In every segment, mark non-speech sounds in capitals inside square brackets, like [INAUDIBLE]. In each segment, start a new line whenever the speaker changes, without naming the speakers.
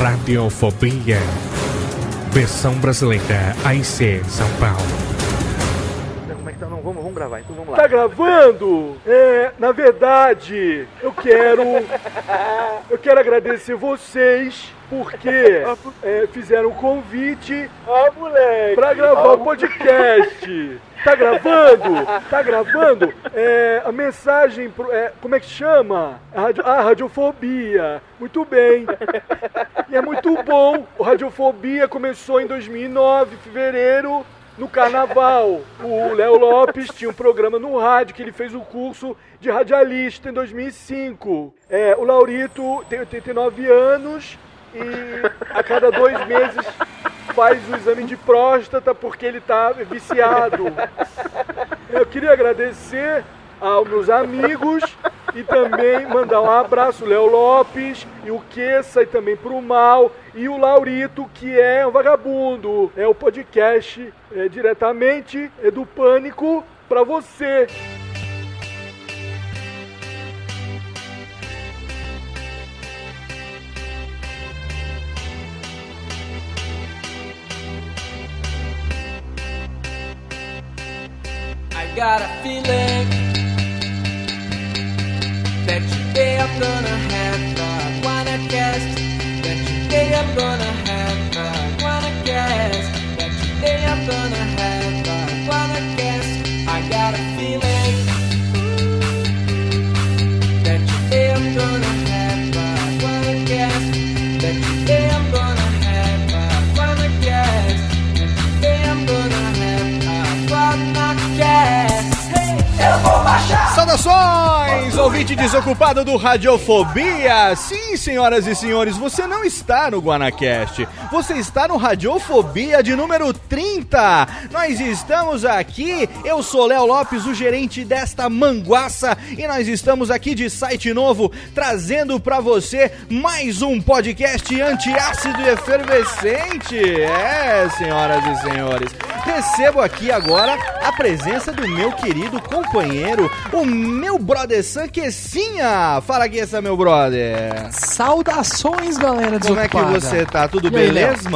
Radiofobia. Versão brasileira, AIC, São Paulo.
Como é que tá? Não, vamos, vamos gravar, então vamos lá.
Tá gravando? É, na verdade, eu quero. Eu quero agradecer vocês porque [LAUGHS] é, fizeram um convite
Ah, moleque!
pra gravar o podcast. [LAUGHS] Tá gravando? Tá gravando? É, a mensagem, pro- é, como é que chama? A radio, ah, radiofobia. Muito bem. E é muito bom. O Radiofobia começou em 2009, fevereiro, no carnaval. O Léo Lopes tinha um programa no rádio que ele fez o curso de radialista em 2005. É, o Laurito tem 89 anos e a cada dois meses faz o exame de próstata porque ele tá viciado. Eu queria agradecer aos meus amigos e também mandar um abraço, Léo Lopes e o Queça e também pro Mal e o Laurito, que é um vagabundo. É o podcast é, diretamente é do Pânico pra você.
I got a feeling that today I'm gonna have a wanna guest. That today I'm gonna have a wanna guest. That today I'm gonna have a
ouvinte desocupado do Radiofobia! Sim, senhoras e senhores, você não está no Guanacast, você está no Radiofobia de número 30. Nós estamos aqui, eu sou Léo Lopes, o gerente desta manguaça, e nós estamos aqui de site novo, trazendo pra você mais um podcast antiácido e efervescente. É, senhoras e senhores, recebo aqui agora a presença do meu querido companheiro, o meu brother Sanquecinha. Fala aqui, essa meu brother.
Saudações, galera
Como é que
desocupada.
você tá? Tudo
E
beleza?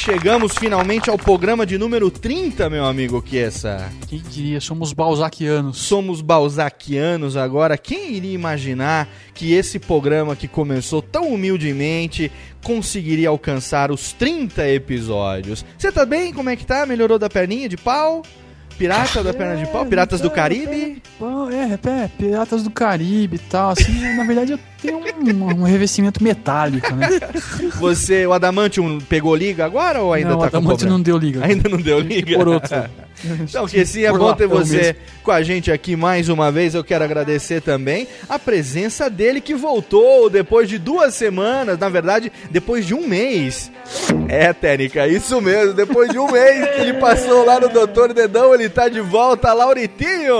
Chegamos finalmente ao programa de número 30, meu amigo Kiesa.
Quem diria, somos balzaquianos.
Somos balzaquianos agora. Quem iria imaginar que esse programa que começou tão humildemente conseguiria alcançar os 30 episódios? Você tá bem? Como é que tá? Melhorou da perninha de pau? Pirata da perna de pau? Piratas do Caribe?
Bom, é, é, Piratas do Caribe e tal, assim, [LAUGHS] na verdade eu tenho um, um revestimento metálico, né?
Você, o Adamantium pegou liga agora ou ainda
não,
tá
o
problema?
não deu liga.
Ainda não deu liga?
Por outro. [LAUGHS]
Então, que sim, é
Por
bom
lá,
ter você
mesmo.
com a gente aqui mais uma vez. Eu quero agradecer também a presença dele que voltou depois de duas semanas, na verdade, depois de um mês. É, Técnica, isso mesmo. Depois de um mês que ele passou lá no Doutor Dedão, ele tá de volta, Lauritinho!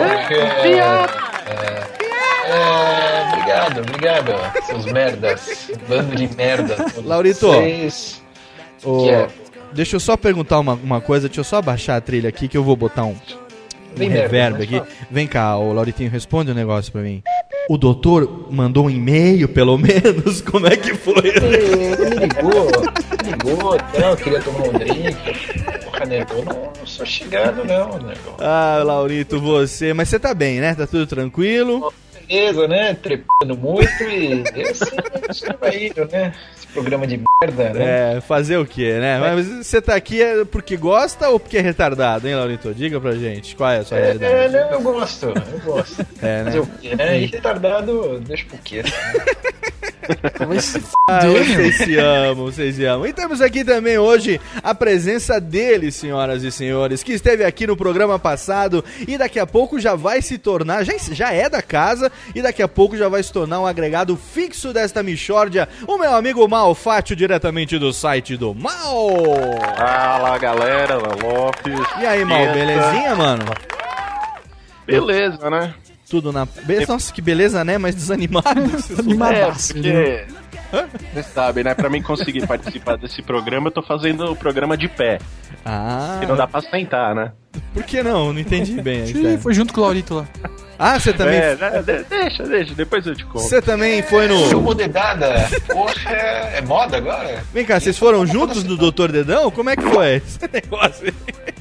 É, obrigado. Obrigado, obrigado, seus merdas. Bando de merda.
Laurito.
vocês. É?
Deixa eu só perguntar uma, uma coisa, deixa eu só abaixar a trilha aqui que eu vou botar um, um reverb aqui. Vem cá, o Lauritinho, responde um negócio pra mim. O doutor mandou um e-mail, pelo [LAUGHS] menos? Como é que foi?
Ele me ligou, me ligou, então, eu queria tomar um drink. Porra, nego, não, não sou chegado, não, nego.
Ah, Laurito, você. Mas você tá bem, né? Tá tudo tranquilo?
Beleza, né? Trepando muito e esse estava indo, né? Esse programa de merda, né?
É, fazer o quê, né? Mas você tá aqui é porque gosta ou porque é retardado, hein, Laurito? Diga pra gente, qual é a sua
É,
realidade?
não, eu gosto, eu gosto. [LAUGHS]
É, né?
Fazer o quê, né? E retardado, deixa pro quê? [LAUGHS] [LAUGHS]
Vai se
Ah, vocês se amam, vocês se amam. E temos aqui também hoje a presença dele, senhoras e senhores, que esteve aqui no programa passado e daqui a pouco já vai se tornar, já, já é da casa e daqui a pouco já vai se tornar um agregado fixo desta Michórdia, o meu amigo Malfátio, diretamente do site do Mal.
Fala galera, Lopes.
E aí, Mal, belezinha, mano?
Beleza, né?
Tudo na. Be- Nossa, que beleza, né? Mas desanimado. [LAUGHS]
É,
Animadaço, né?
porque. Você sabe, né? Pra mim conseguir participar desse programa, eu tô fazendo o programa de pé.
Ah,
Que não dá pra sentar, né?
por que não? Não entendi bem. ideia.
foi junto com o Laurito lá.
Ah, você também.
É, né? De- deixa, deixa, depois eu te conto.
Você também foi no.
Chupa dedada, poxa, é moda agora?
Vem cá, vocês foram juntos no Doutor Dedão? Como é que foi esse [LAUGHS] negócio aí?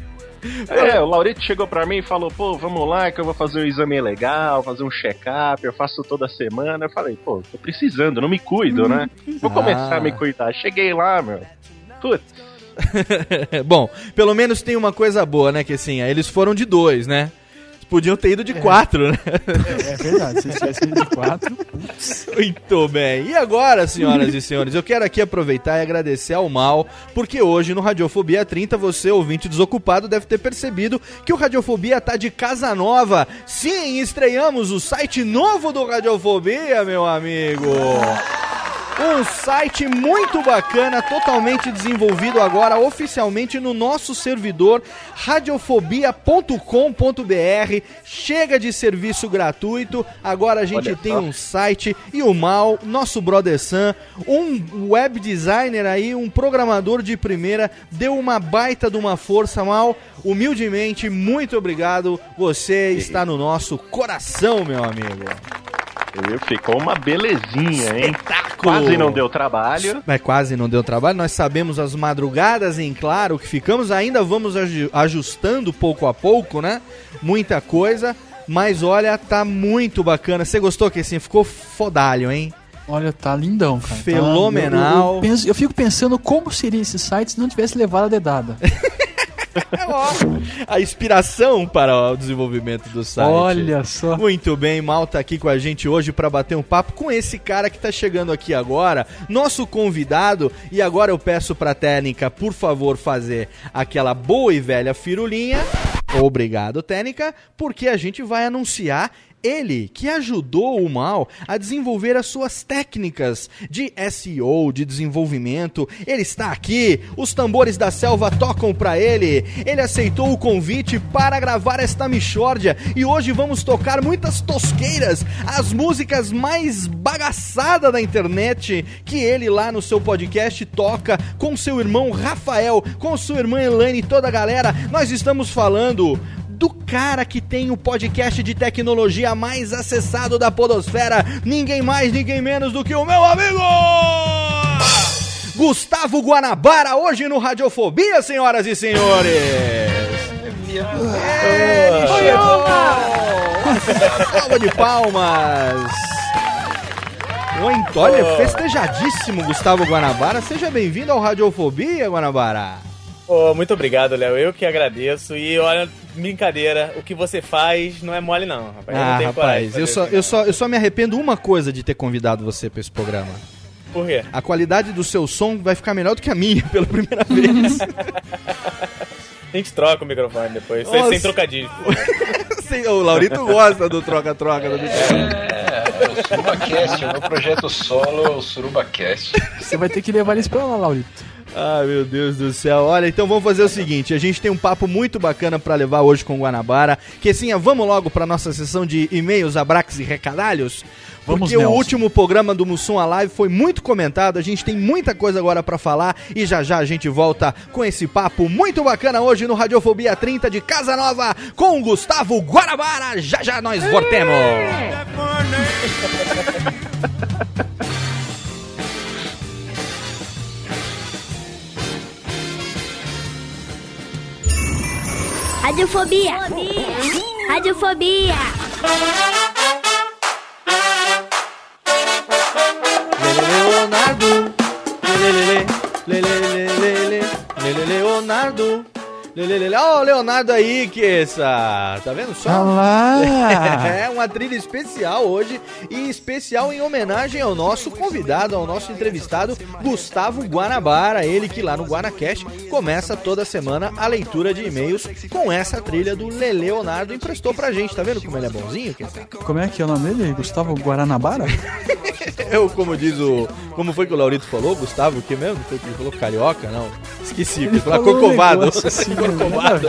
É, o Laurito chegou pra mim e falou, pô, vamos lá que eu vou fazer um exame legal, fazer um check-up, eu faço toda semana. Eu falei, pô, tô precisando, não me cuido, né? Vou começar
Ah.
a me cuidar. Cheguei lá, meu. Putz, [LAUGHS]
Bom, pelo menos tem uma coisa boa, né? Que assim, eles foram de dois, né? Podiam ter ido de quatro, né?
É verdade, se tivesse ido de quatro.
Muito bem. E agora, senhoras e senhores, eu quero aqui aproveitar e agradecer ao Mal, porque hoje no Radiofobia 30, você, ouvinte desocupado, deve ter percebido que o Radiofobia tá de casa nova. Sim, estreamos o site novo do Radiofobia, meu amigo. Um site muito bacana, totalmente desenvolvido agora oficialmente no nosso servidor radiofobia.com.br. Chega de serviço gratuito, agora a gente
Olha
tem
só.
um site e o Mal, nosso brother Sam, um web designer aí, um programador de primeira, deu uma baita de uma força, Mal. Humildemente, muito obrigado. Você está no nosso coração, meu amigo.
Viu? ficou uma belezinha, hein?
Espetáculo.
Quase não deu trabalho.
Mas quase não deu trabalho. Nós sabemos as madrugadas em claro que ficamos, ainda vamos aju- ajustando pouco a pouco, né? Muita coisa. Mas olha, tá muito bacana. Você gostou que assim ficou fodalho, hein?
Olha, tá lindão, cara. Tá-
Fenomenal.
eu, eu penso- eu fico pensando como seria esse site se não tivesse levado a dedada. [LAUGHS] [LAUGHS]
É a inspiração para o desenvolvimento do site.
Olha só.
Muito bem, Mal tá aqui com a gente hoje para bater um papo com esse cara que tá chegando aqui agora, nosso convidado. E agora eu peço pra técnica, por favor, fazer aquela boa e velha firulinha. Obrigado, técnica, porque a gente vai anunciar ele que ajudou o Mal a desenvolver as suas técnicas de SEO, de desenvolvimento. Ele está aqui, os tambores da selva tocam pra ele. Ele aceitou o convite para gravar esta Michórdia e hoje vamos tocar muitas tosqueiras, as músicas mais bagaçadas da internet que ele lá no seu podcast toca com seu irmão Rafael, com sua irmã Elaine e toda a galera. Nós estamos falando do cara que tem o podcast de tecnologia mais acessado da podosfera, ninguém mais, ninguém menos do que o meu amigo Gustavo Guanabara, hoje no Radiofobia, senhoras e senhores. É, ele chegou! Salva de palmas! Olha, festejadíssimo Gustavo Guanabara. Seja bem-vindo ao Radiofobia, Guanabara.
Pô, muito obrigado, Léo. Eu que agradeço. E olha, brincadeira, o que você faz não é mole, não, rapaz. eu
Ah,
não tenho coragem
rapaz, eu só, eu, só, eu só me arrependo uma coisa de ter convidado você pra esse programa.
não. Por quê?
A qualidade do seu som vai ficar melhor do que a minha [LAUGHS] pela primeira vez.
A gente troca o microfone depois, sem,
Nossa. [LAUGHS]
sem trocadilho.
Sim, o Laurito gosta do troca-troca do
É, o SurubaCast, o meu projeto solo é o SurubaCast.
Você vai ter que levar eles pra lá, Laurito.
Ai, meu Deus do céu. Olha, então vamos fazer o seguinte: a gente tem um papo muito bacana pra levar hoje com o Guanabara. Que sim, vamos logo pra nossa sessão de e-mails, abraques e recadalhos?
Vamos,
Porque o
Nelson.
último programa do Mussum Alive foi muito comentado, a gente tem muita coisa agora pra falar e já já a gente volta com esse papo muito bacana hoje no Radiofobia 30 de Casa Nova com o Gustavo Guanabara. Já já nós voltemos.
Radiofobia. Radiofobia.
Leonardo, lelelele, lele Leonardo, lelelele. Ó, o Leonardo aí, que essa, tá vendo só?
Ah. [LAUGHS]
É uma trilha especial hoje e especial em homenagem ao nosso convidado, ao nosso entrevistado Gustavo Guanabara, ele que lá no Guanacast começa toda semana a leitura de e-mails com essa trilha do Lele Leonardo emprestou pra gente, tá vendo como ele é bonzinho? Que
Como é que é o nome dele? Gustavo Guaranabara? [LAUGHS]
Eu, como diz o. Como foi que o Laurito falou? Gustavo, o que mesmo? Foi que ele falou carioca? Não. Esqueci,
Ele
ele falou
falou um [LAUGHS]
corcovado.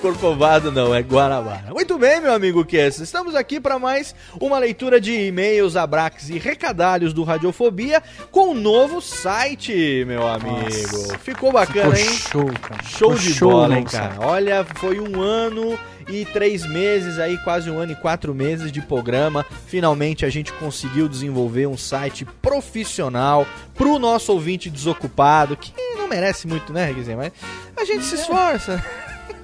corcovado. não, é Guanabara. Muito bem, meu amigo Kess. Estamos aqui para mais uma leitura de e-mails, abraques e recadalhos do Radiofobia com um novo site, meu amigo.
Nossa.
Ficou bacana,
Ficou
hein?
show, cara.
Show
Ficou
de
show
bola,
no
hein, cara? Olha, foi um ano e três meses aí, quase um ano e quatro meses de programa. Finalmente a gente conseguiu desenvolver um site profissional pro nosso ouvinte desocupado, que não merece muito, né, Reguizinho? Mas a gente se esforça.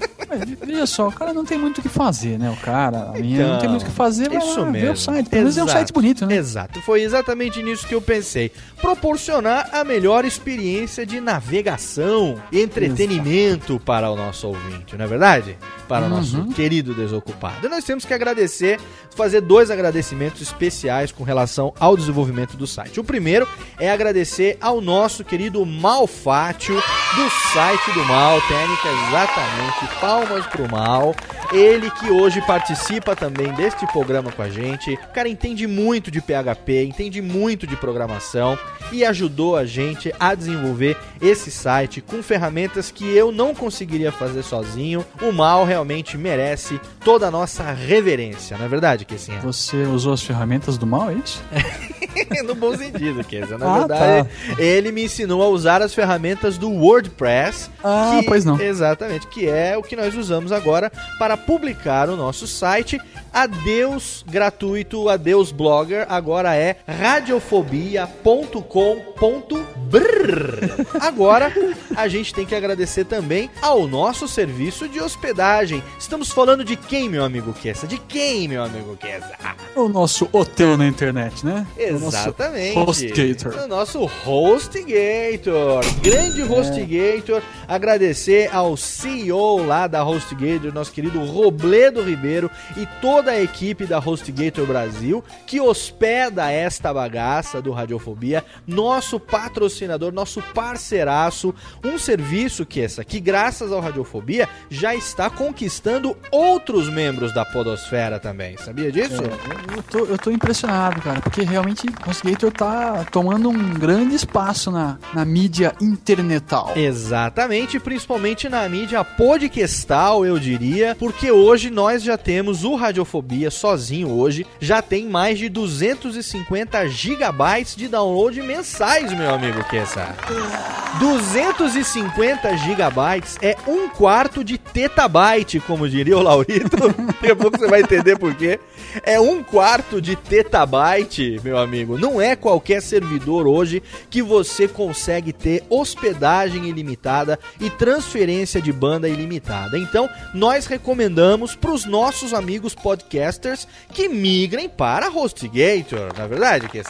[LAUGHS]
Veja só, o cara não tem muito o que fazer, né? O cara, a minha não tem muito o que fazer, vai
Isso
lá,
mesmo.
o site. Pelo menos é um
Exato.
site bonito, né?
Exato, foi exatamente nisso que eu pensei. Proporcionar a melhor experiência de navegação e entretenimento para o nosso ouvinte, não é verdade? Para o nosso
Uhum.
querido desocupado. E nós temos que agradecer, fazer dois agradecimentos especiais com relação ao desenvolvimento do site. O primeiro é agradecer ao nosso querido Malfátio do site do Mal, técnica exatamente, palmas pro Mal. Ele que hoje participa também deste programa com a gente. O cara entende muito de PHP, entende muito de programação e ajudou a gente a desenvolver esse site com ferramentas que eu não conseguiria fazer sozinho. O Mal realmente merece toda a nossa reverência, não é verdade, Kessinha?
Você usou as ferramentas do mal, é isso? [LAUGHS]
no bom sentido, Kessa. Na
Ah,
verdade, ele me ensinou a usar as ferramentas do WordPress.
Ah,
que-
pois não.
Exatamente, que é o que nós usamos agora para publicar o nosso site. Adeus gratuito, adeus blogger, agora é radiofobia.com.br. Agora a gente tem que agradecer também ao nosso serviço de hospedagem. Estamos falando de quem, meu amigo Kessa? De quem, meu amigo Kessa?
O nosso hotel na internet, né? O nosso
Exatamente.
HostGator.
O nosso HostGator. Grande HostGator. Agradecer ao CEO lá da HostGator, nosso querido Robledo Ribeiro e toda a equipe da HostGator Brasil, que hospeda esta bagaça do Radiofobia, nosso patrocinador, nosso parceiraço, um serviço que essa que graças ao Radiofobia já está conquistando outros membros da podosfera também. Sabia disso?
É, eu, tô, eu tô impressionado, cara, porque realmente o HostGator tá tomando um grande espaço na, na mídia internetal.
Exatamente, principalmente na mídia podcastal, eu diria, porque hoje nós já temos o Radiofobia sozinho hoje, já tem mais de 250 gigabytes de download mensais, meu amigo Kessa. 250 gigabytes é um quarto de tetabyte, como diria o Laurito. [LAUGHS] Daqui a pouco você vai entender por quê. É um quarto de tetabyte, meu amigo. Não é qualquer servidor hoje que você consegue ter hospedagem ilimitada e transferência de banda ilimitada. Então, nós recomendamos para os nossos amigos podcasters que migrem para HostGator. Na é verdade, que?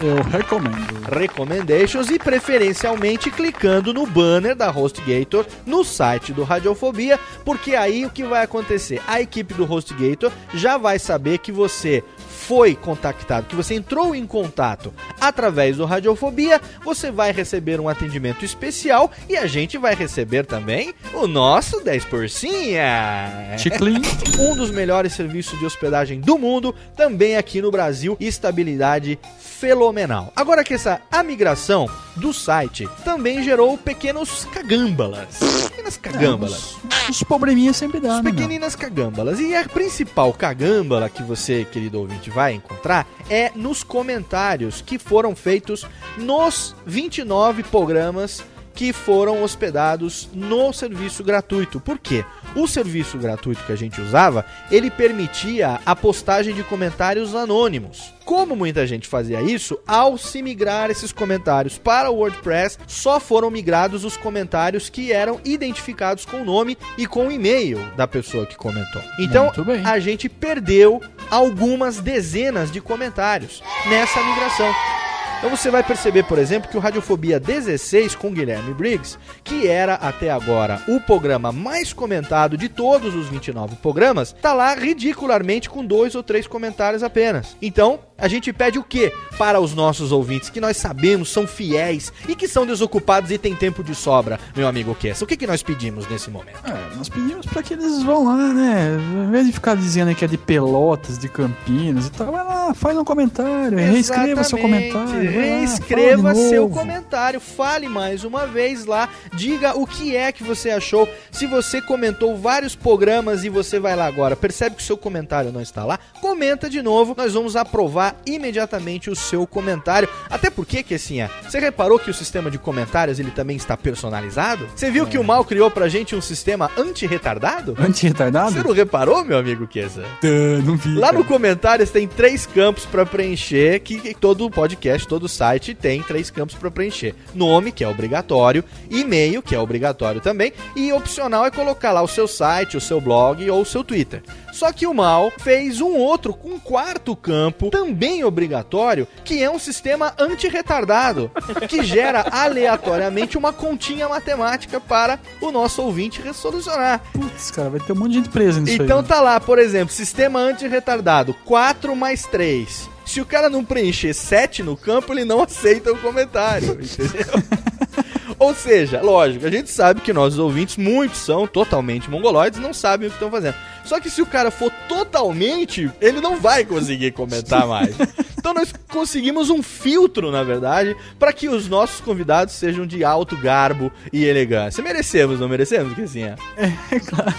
Eu recomendo.
Recommendations e preferencialmente clicando no banner da HostGator no site do Radiofobia, porque aí o que vai acontecer? A equipe do HostGator já vai saber que você foi contactado, que você entrou em contato através do Radiofobia, você vai receber um atendimento especial e a gente vai receber também o nosso 10 porcinha.
Chiclin. [LAUGHS]
um dos melhores serviços de hospedagem do mundo, também aqui no Brasil, estabilidade fenomenal. Agora que essa a migração do site, também gerou pequenos cagâmbalas. Pequenas cagâmbalas.
Os probleminhas sempre dá,
As
né?
pequeninas cagâmbalas. E a principal cagâmbala que você, querido ouvinte, vai encontrar é nos comentários que foram feitos nos 29 programas que foram hospedados no serviço gratuito. Por quê? O serviço gratuito que a gente usava, ele permitia a postagem de comentários anônimos. Como muita gente fazia isso, ao se migrar esses comentários para o WordPress, só foram migrados os comentários que eram identificados com o nome e com o e-mail da pessoa que comentou. Então, a gente perdeu algumas dezenas de comentários nessa migração. Então você vai perceber, por exemplo, que o Radiofobia 16 com Guilherme Briggs, que era até agora o programa mais comentado de todos os 29 programas, tá lá ridicularmente com dois ou três comentários apenas. Então, a gente pede o quê para os nossos ouvintes que nós sabemos são fiéis e que são desocupados e têm tempo de sobra, meu amigo Kessa? O que, que nós pedimos nesse momento?
É, nós pedimos pra que eles vão lá, né? Ao invés de ficar dizendo que é de Pelotas, de Campinas e tal, vai lá, faz um comentário, reescreva seu comentário. lá,
Reescreva
de
seu comentário, fale mais uma vez lá, diga o que é que você achou. Se você comentou vários programas e você vai lá agora, percebe que o seu comentário não está lá, comenta de novo, nós vamos aprovar imediatamente o seu comentário. Até porque, Kessinha, você reparou que o sistema de comentários ele também está personalizado? Você viu que o Mal criou pra gente um sistema anti-retardado?
Anti-retardado?
Você não reparou, meu amigo Kessa?
Não vi.
Lá
cara.
no comentários tem três campos pra preencher, que, que todo podcast, todo site tem três campos pra preencher. Nome, que é obrigatório, e-mail, que é obrigatório também, e opcional é colocar lá o seu site, o seu blog ou o seu Twitter. Só que o Mal fez um outro, um quarto campo, também obrigatório, que é um sistema anti-retardado, que gera [LAUGHS] aleatoriamente uma continha matemática para o nosso ouvinte resolucionar.
Putz, cara, vai ter um monte de gente presa nisso
Então
aí.
tá lá, por exemplo, sistema anti-retardado, 4 mais 3. Se o cara não preencher 7 no campo, ele não aceita o comentário, [LAUGHS] entendeu? Ou seja, lógico, a gente sabe que nossos ouvintes, muitos são totalmente mongoloides, não sabem o que estão fazendo. Só que se o cara for totalmente, ele não vai conseguir comentar mais. Então nós conseguimos um filtro, na verdade, para que os nossos convidados sejam de alto garbo e elegância. Merecemos, não merecemos, Kessinha?
É, [LAUGHS] claro.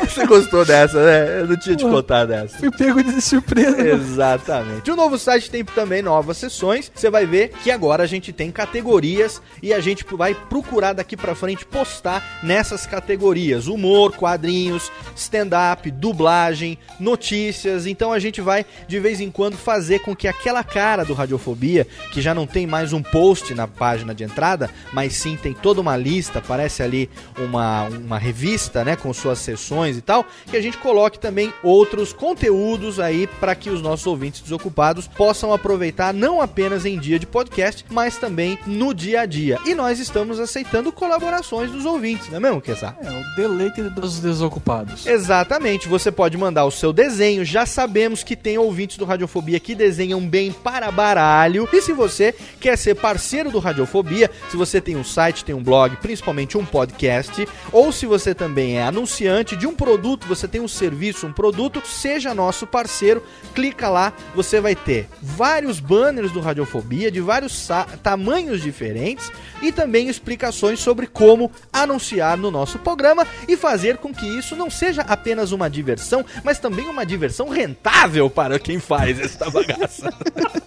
Você gostou dessa, né? Eu não tinha te
Pô,
contado dessa.
Fui pego de surpresa.
Exatamente. O novo site tem também novas sessões. Você vai ver que agora a gente tem categorias e a gente vai procurar daqui pra frente postar nessas categorias: humor, quadrinhos, stand-up, dublagem, notícias. Então a gente vai de vez em quando fazer com que aquela cara do Radiofobia, que já não tem mais um post na página de entrada, mas sim tem toda uma lista, parece ali uma, uma revista, né, com suas sessões e tal, que a gente coloque também outros conteúdos aí para que os nossos ouvintes desocupados possam aproveitar não apenas em dia de podcast, mas também no dia a dia. E nós estamos aceitando colaborações dos ouvintes, não é mesmo, Kessá?
É, o deleite dos desocupados.
Exatamente, você pode mandar o seu desenho. Já sabemos que tem ouvintes do Radiofobia que desenham bem para baralho. E se você quer ser parceiro do Radiofobia, se você tem um site, tem um blog, principalmente um podcast, ou se você também é anunciante de um produto, você tem um serviço, um produto, seja nosso parceiro, clica lá, você vai ter vários banners do Radiofobia de vários tamanhos diferentes e também explicações sobre como anunciar no nosso programa e fazer com que isso não seja apenas uma diversão, mas também uma diversão rentável para quem faz esta [LAUGHS] bagaça.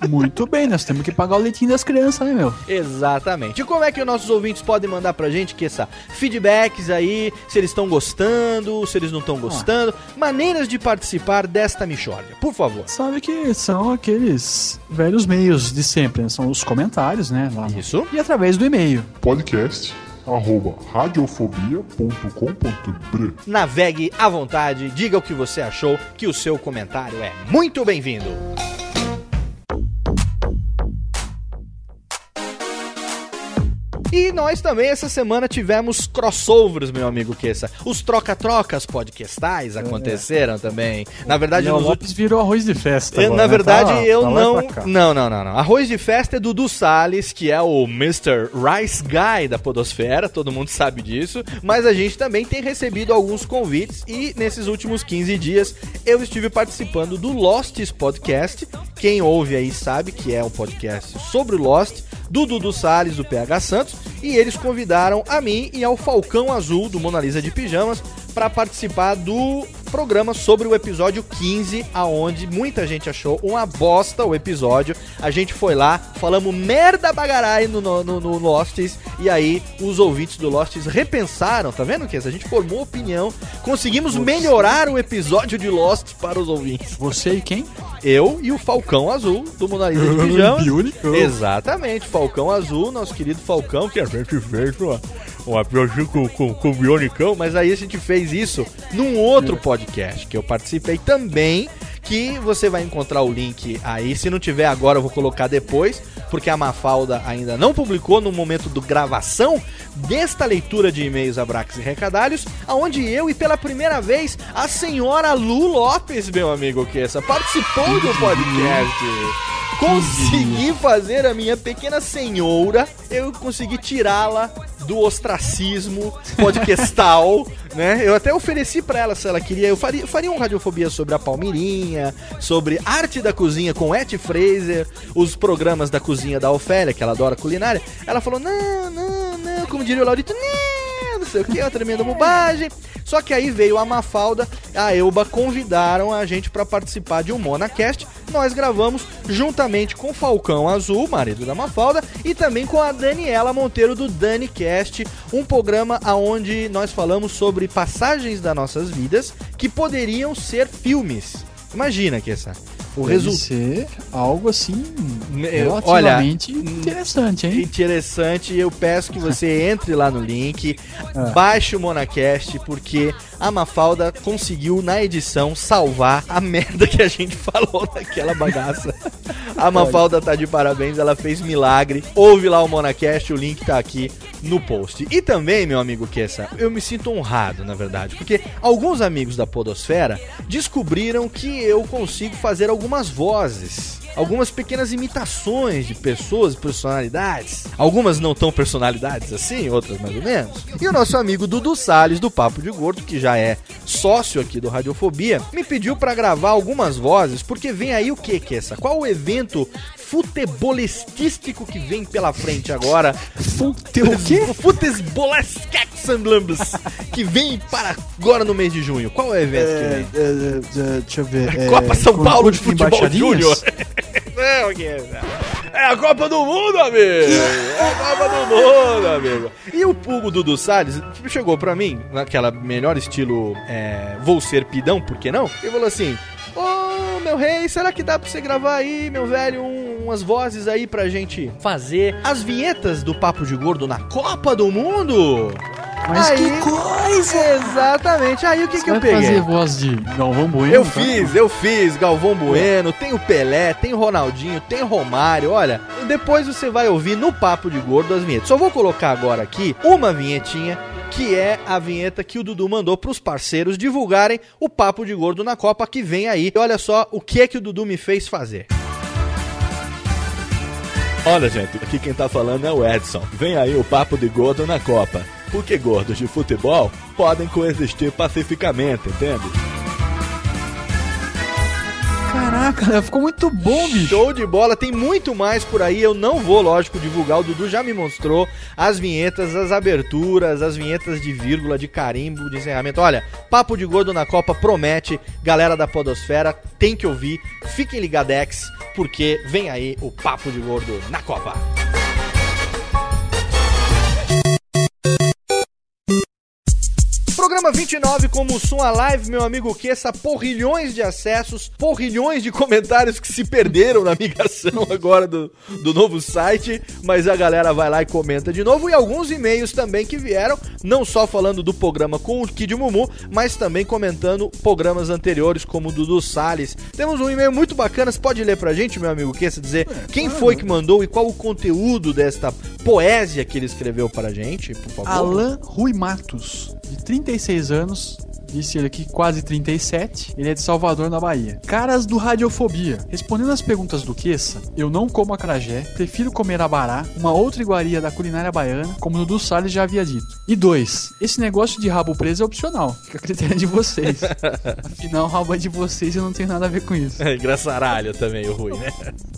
Muito bem, nós temos que pagar o leitinho das crianças, né, meu?
Exatamente. E como é que os nossos ouvintes podem mandar pra gente que essa feedbacks aí, se eles estão gostando, se eles não estão gostando, maneiras de participar desta Michórdia, por favor.
Sabe que são aqueles velhos meios de sempre, né? São os comentários, né? Lá no-
Isso.
E através do e-mail.
Podcast arroba radiofobia.com.br
Navegue à vontade, diga o que você achou, que o seu comentário é muito bem-vindo. E nós também essa semana tivemos crossovers, meu amigo Kessa. Os troca-trocas podcastais aconteceram também. Na verdade,
Léo
nos
Lopes virou arroz de festa.
eu,
agora,
na
né?
verdade,
Tá-
eu
tá
não, não. Não, não, não. Arroz de festa é Dudu Salles, que é o Mr. Rice Guy da Podosfera, todo mundo sabe disso. Mas a gente também tem recebido alguns convites e nesses últimos 15 dias eu estive participando do Losts Podcast. Quem ouve aí sabe que é um podcast sobre o Lost do Dudu Salles, do PH Santos, e eles convidaram a mim e ao Falcão Azul, do Mona Lisa de Pijamas, para participar do programa sobre o episódio 15, aonde muita gente achou uma bosta o episódio. A gente foi lá, falamos merda bagarai no, no, no, Lostes, e aí os ouvintes do Lostes repensaram, tá vendo que A gente formou opinião, conseguimos melhorar o episódio de Lost para os ouvintes.
Você e quem?
Eu e o Falcão Azul do Mona Lisa de.
Bionicão.
Exatamente, Falcão Azul, nosso querido Falcão, que a gente fez uma, uma piadinha com, com, com o Bionicão, mas aí a gente fez isso num outro podcast que eu participei também, que você vai encontrar o link aí. Se não tiver agora, eu vou colocar depois, porque a Mafalda ainda não publicou no momento do gravação desta leitura de e-mails Abrax e Recadalhos, aonde eu e pela primeira vez a senhora Lu Lopes, meu amigo Kessa, participou do podcast. Consegui fazer a minha pequena senhora, eu consegui tirá-la do ostracismo podcastal, [LAUGHS] né? Eu até ofereci pra ela se ela queria, eu faria, faria um radiofobia sobre a Palmirinha, sobre arte da cozinha com Et Fraser, os programas da cozinha da Ofélia, que ela adora culinária. Ela falou: "Não, não, não", como diria o Laurito, não, não sei o que, é uma tremenda bobagem. Só que aí veio a Mafalda, a Elba convidaram a gente pra participar de um MonaCast. Nós gravamos juntamente com Falcão Azul, marido da Mafalda, e também com a Daniela Monteiro do DaniCast, um programa onde nós falamos sobre passagens das nossas vidas que poderiam ser filmes. Imagina que essa. O resultado.
ser algo assim
Olha,
relativamente interessante, hein?
Interessante, eu peço que você [LAUGHS] entre lá no link,
Ah.
baixe o Monacast, porque a Mafalda conseguiu na edição salvar a merda que a gente [LAUGHS] falou naquela bagaça. A Mafalda tá de parabéns, ela fez milagre. Ouve lá o Monacast, o link tá aqui no post. E também, meu amigo Kessa, eu me sinto honrado, na verdade, porque alguns amigos da Podosfera descobriram que eu consigo fazer algumas vozes. Algumas pequenas imitações de pessoas e personalidades. Algumas não tão personalidades assim, outras mais ou menos. E o nosso amigo Dudu Salles, do Papo de Gordo, que já é sócio aqui do Radiofobia, me pediu pra gravar algumas vozes, porque vem aí o que, que é essa? Qual o evento futebolestístico que vem pela frente agora?
Fute o quê?
Que vem para agora no mês de junho. Qual é o evento que vem?
É, é, é, deixa eu ver. é,
Copa São Paulo de Futebol? Júnior. [LAUGHS] Não, que é É a Copa do Mundo, amigo! É a Copa do Mundo, amigo! E o Hugo Dudu Salles chegou pra mim, naquela melhor estilo é, vou ser pidão, por que não? E falou assim: Ô meu rei, será que dá pra você gravar aí, meu velho, um- umas vozes aí pra gente fazer as vinhetas do Papo de Gordo na Copa do Mundo?
Mas
Aí-
que coisa!
Exatamente, aí o que,
Você
que eu peguei?
fazer voz de Galvão Bueno?
Eu
tá?
fiz, eu fiz Galvão Bueno, tem o Pelé, tem o Ronaldinho, tem o Romário. Olha, depois você vai ouvir no Papo de Gordo as vinhetas. Só vou colocar agora aqui uma vinhetinha que é a vinheta que o Dudu mandou pros parceiros divulgarem o Papo de Gordo na Copa que vem aí. E olha só o que é que o Dudu me fez fazer. Olha, gente, aqui quem tá falando é o Edson. Vem aí o Papo de Gordo na Copa. Porque gordos de futebol podem coexistir pacificamente, entende?
Caraca, né? ficou muito bom, bicho.
Show de bola, tem muito mais por aí. Eu não vou, lógico, divulgar. O Dudu já me mostrou as vinhetas, as aberturas, as vinhetas de vírgula, de carimbo, de encerramento. Olha, Papo de Gordo na Copa promete. Galera da Podosfera, tem que ouvir. Fiquem ligadex, porque vem aí o Papo de Gordo na Copa. Programa 29 com Mussum a Live, meu amigo Kessa, porrilhões de acessos, porrilhões de comentários que se perderam na migração [LAUGHS] agora do, do novo site, mas a galera vai lá e comenta de novo, e alguns e-mails também que vieram, não só falando do programa com o Kid Mumu, mas também comentando programas anteriores, como o Dudu Salles. Temos um e-mail muito bacana, você pode ler pra gente, meu amigo Kessa, dizer quem foi que mandou e qual o conteúdo desta poesia que ele escreveu pra gente, por favor?
Alan Rui Matos, de 36 anos, Disse ele aqui, quase 37. Ele é de Salvador, na Bahia. Caras do Radiofobia. Respondendo as perguntas do Queça, eu não como acarajé, prefiro comer abará, uma outra iguaria da culinária baiana, como no do Salles já havia dito. E dois, esse negócio de rabo preso é opcional. Fica a critério de vocês. [LAUGHS] Afinal, o rabo é de vocês e eu não tenho nada a ver com isso.
É engraçaralho também, o Rui, né?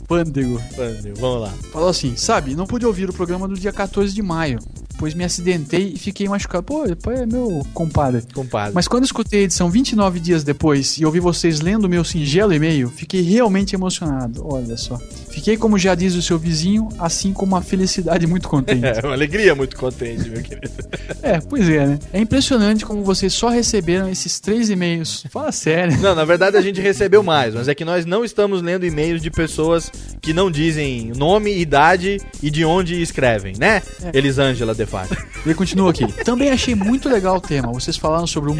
Pândego.
Pândego, vamos lá.
Falou assim, sabe, não pude ouvir o programa do dia 14 de maio, pois me acidentei e fiquei machucado. Pô, é meu compadre.
Compadre.
Mas quando escutei a edição 29 dias depois e ouvi vocês lendo meu singelo e-mail, fiquei realmente emocionado. Olha só. Fiquei, como já diz o seu vizinho, assim com uma felicidade muito contente. [LAUGHS]
É, uma alegria muito contente, meu querido. [LAUGHS]
É, pois é, né? É impressionante como vocês só receberam esses três e-mails. Fala sério.
Não, na verdade a gente recebeu mais, mas é que nós não estamos lendo e-mails de pessoas que não dizem nome, idade e de onde escrevem, né?
É.
Elisângela De Fato.
Ele continua aqui. Também achei muito legal o tema. Vocês falaram sobre o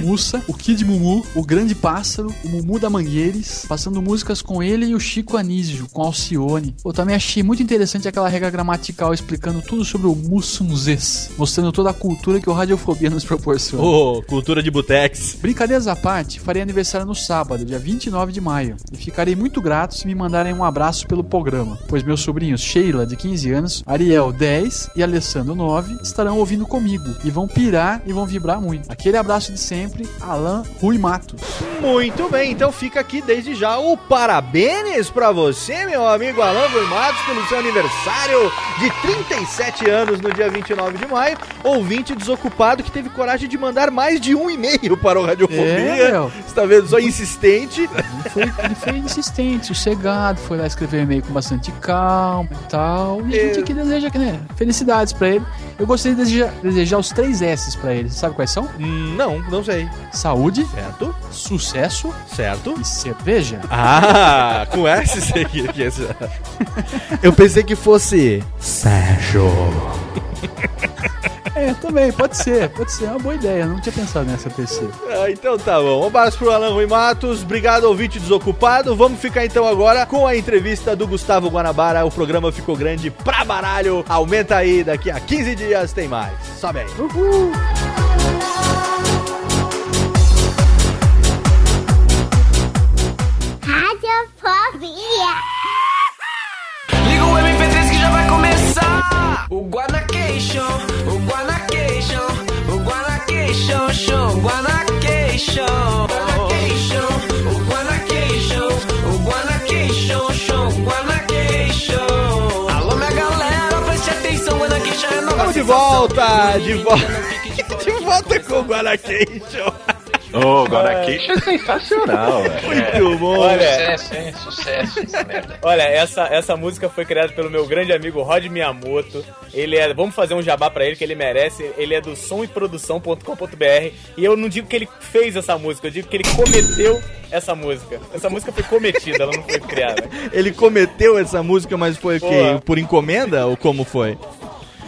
O Kid Mumu, o Grande Pássaro, o Mumu da Mangueiras, passando músicas com ele e o Chico Anísio, com Alcione. Eu também achei muito interessante aquela regra gramatical explicando tudo sobre o Mussunzês, mostrando toda a cultura que o Radiofobia nos proporciona.
Ô, cultura de botex.
Brincadeiras à parte, farei aniversário no sábado, dia 29 de maio, e ficarei muito grato se me mandarem um abraço pelo programa, pois meus sobrinhos Sheila, de 15 anos, Ariel, 10 e Alessandro, 9, estarão ouvindo comigo e vão pirar e vão vibrar muito. Aquele abraço de sempre, Alan Rui Matos.
Muito bem, então fica aqui desde já o parabéns pra você, meu amigo Alan Rui Matos, pelo seu aniversário de 37 anos no dia 29 de maio. Ouvinte desocupado que teve coragem de mandar mais de um e-mail para o Radiofobia.
É, meu.
Você tá vendo? Só insistente.
Ele foi, ele foi insistente, sossegado, foi lá escrever e-mail com bastante calma e tal. E a gente aqui deseja né, felicidades pra ele. Eu gostaria de desejar, desejar os três S's pra ele. Sabe quais são?
não, não sei.
Saúde.
Certo.
Sucesso.
Certo.
E cerveja.
Ah, [LAUGHS] com S aqui. aqui esse- Eu pensei que fosse Sérgio. [LAUGHS]
É, também, pode ser, pode ser. É uma boa ideia, não tinha pensado nessa terceira.
Ah, então tá bom. Um abraço pro Alan Rui Matos. Obrigado, ouvinte desocupado. Vamos ficar então agora com a entrevista do Gustavo Guanabara. O programa ficou grande pra baralho. Aumenta aí, daqui a 15 dias tem mais. Sobe aí.
Uhul.
Radiofobia.
Liga o MP3 que já vai começar. O Guanacation, o Guanacation, o Guanacation Show, Guanacation. Guanacation, o Guanacation, o Guanacation Show, Guanacation. Alô, minha galera, preste atenção, Guanacation é nova
Estamos de volta, de volta. [LAUGHS] de volta com o Guanacation.
Ô, Guanacation é sensacional, velho.
Muito bom.
Olha,
Sucesso, hein? Sucesso essa merda.
Olha, essa, essa música foi criada pelo meu grande amigo Rod Miyamoto. Ele é. Vamos fazer um jabá pra ele que ele merece. Ele é do someprodução.com.br. E eu não digo que ele fez essa música, eu digo que ele cometeu essa música. Essa música foi cometida, ela não foi criada.
Ele cometeu essa música, mas foi o quê?
Boa.
Por encomenda ou como foi?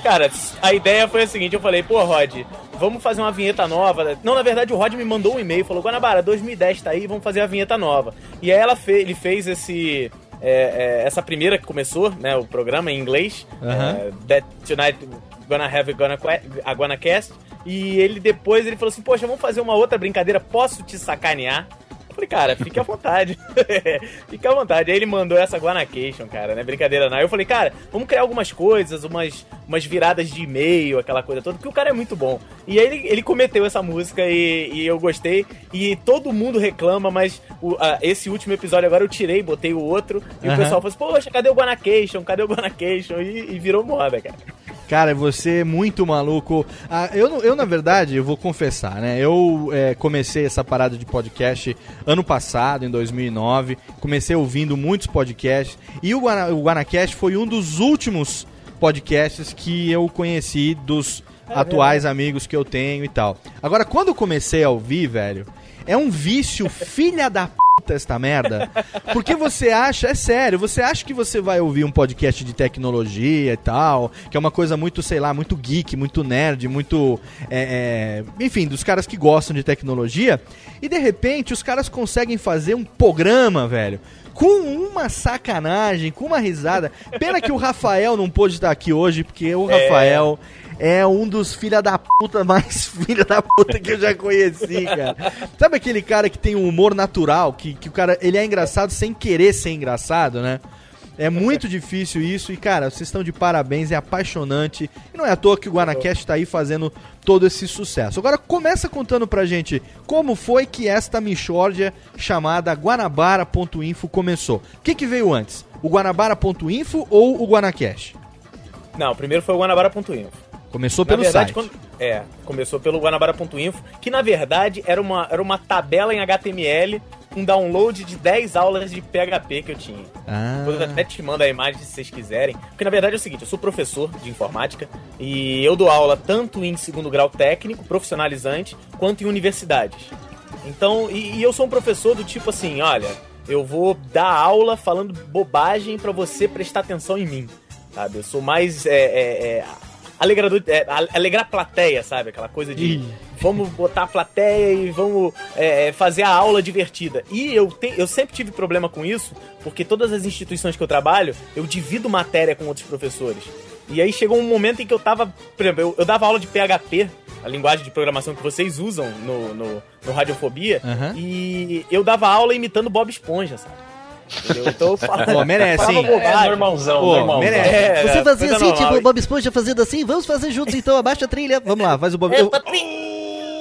Cara, a ideia foi a seguinte, eu falei, pô, Rod, vamos fazer uma vinheta nova. Não, na verdade, o Rod me mandou um e-mail, falou, Guanabara, 2010 tá aí, vamos fazer a vinheta nova. E aí ela fe ele fez esse... é, é, essa primeira que começou, né, o programa em inglês,
Aham.
é, That Tonight Gonna Have Gonna, a Gonna Cast, e ele depois ele falou assim, poxa, vamos fazer uma outra brincadeira, posso te sacanear? Eu falei, cara, fique à vontade. [LAUGHS] fique à vontade. Aí ele mandou essa Guanacation, cara, né? Brincadeira não. Aí eu falei, cara, vamos criar algumas coisas, umas, umas viradas de e-mail, aquela coisa toda, porque o cara é muito bom. E aí ele, ele cometeu essa música e, e eu gostei. E todo mundo reclama, mas o- a- esse último episódio agora eu tirei, botei o outro. E o pessoal falou assim, poxa, cadê o Guanacation? Cadê o Guanacation? E, e virou moda, cara.
Cara, você é muito maluco. Ah, eu, eu, na verdade, eu vou confessar, né? Eu é, comecei essa parada de podcast ano passado, em 2009. Comecei ouvindo muitos podcasts. E o, Guana, o Guanacast foi um dos últimos podcasts que eu conheci dos atuais amigos que eu tenho e tal. Agora, quando eu comecei a ouvir, velho, é um vício filha da p esta merda. Porque você acha, é sério, você acha que você vai ouvir um podcast de tecnologia e tal, que é uma coisa muito, sei lá, muito geek, muito nerd, muito. é, é, enfim, dos caras que gostam de tecnologia, e de repente os caras conseguem fazer um programa, velho. Com uma sacanagem, com uma risada. Pena que o Rafael não pôde estar aqui hoje, porque o
É.
Rafael é um dos filha da puta [LAUGHS] mais filha da puta que eu já conheci, cara. Sabe aquele cara que tem um humor natural, que, que o cara, ele é engraçado sem querer ser engraçado, né? É muito difícil isso e, cara, vocês estão de parabéns, é apaixonante. E não é à toa que o Guanacast tá aí fazendo todo esse sucesso. Agora começa contando pra gente como foi que esta Michórdia chamada Guanabara.info começou. O que, que veio antes? O Guanabara.info ou o Guanacast?
Não, primeiro foi o Guanabara.info.
Começou
Na
pelo
verdade,
site.
quando- é, começou pelo Guanabara.info, que na verdade era uma, era uma tabela em HTML, um download de 10 aulas de PHP que eu tinha.
Ah.
Depois eu até te mando a imagem se vocês quiserem. Porque na verdade é o seguinte, eu sou professor de informática e eu dou aula tanto em segundo grau técnico, profissionalizante, quanto em universidades. Então, e, e eu sou um professor do tipo assim, olha, eu vou dar aula falando bobagem pra você prestar atenção em mim, sabe? Eu sou mais é, é, é, alegrador, é, a- alegrar a plateia, sabe? Aquela coisa de vamos botar a plateia e vamos é, é, fazer a aula divertida. E eu, te, eu sempre tive problema com isso, porque todas as instituições que eu trabalho, eu divido matéria com outros professores. E aí chegou um momento em que eu tava. Por exemplo, eu, eu dava aula de PHP, a linguagem de programação que vocês usam no, no, no Radiofobia,
Aham.
e eu dava aula imitando Bob Esponja, sabe? Entendeu? Então
Pô, merece, hein?
É normalzão,
Pô,
normalzão.
merece.
É,
Você
é,
fazia
coisa
assim,
normal.
tipo o Bob Esponja fazendo assim? Vamos fazer juntos então, abaixa a trilha.
Vamos lá, faz o Bob.
É,
eu-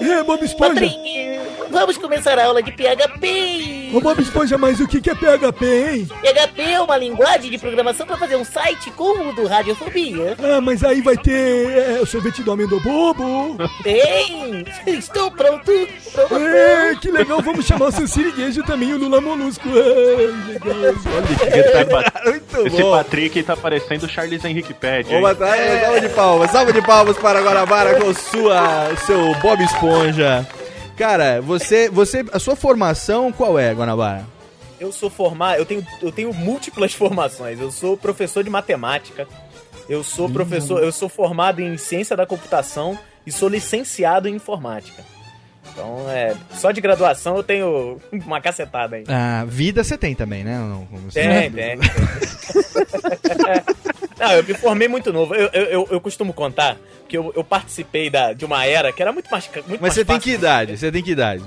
É, Bob Esponja.
Patrinho, vamos começar a aula de PHP.
Ô, Bob Esponja, mas o que é PHP, hein?
PHP é uma linguagem de programação para fazer um site como o do Radiofobia.
Ah, mas aí vai ter é, o sorvete do Amendo Bobo.
Bem, estou pronto. pronto.
É, que legal, vamos chamar o seu Siriguejo também, o Lula Molusco. Ai, legal. [LAUGHS]
Muito
Esse
bom.
Patrick tá parecendo o Charles Henrique Pede.
Batalha, salva de palmas, salva de palmas para Guanabara com sua, seu Bob Esponja. Cara, você, você, a sua formação qual é, Guanabara?
Eu sou formado, eu tenho, eu tenho múltiplas [LAUGHS] formações. Eu sou professor de matemática. Eu sou professor, eu sou formado em ciência da computação e sou licenciado em informática. Então, é, só de graduação eu tenho uma cacetada aí.
Ah, vida você tem também, né? Não,
Tem, tem. tem. [LAUGHS] Não, eu me formei muito novo. Eu, eu, eu, eu costumo contar que eu, eu participei da, de uma era que era muito mais. Muito
Mas
mais
você tem que idade? Você tem que idade?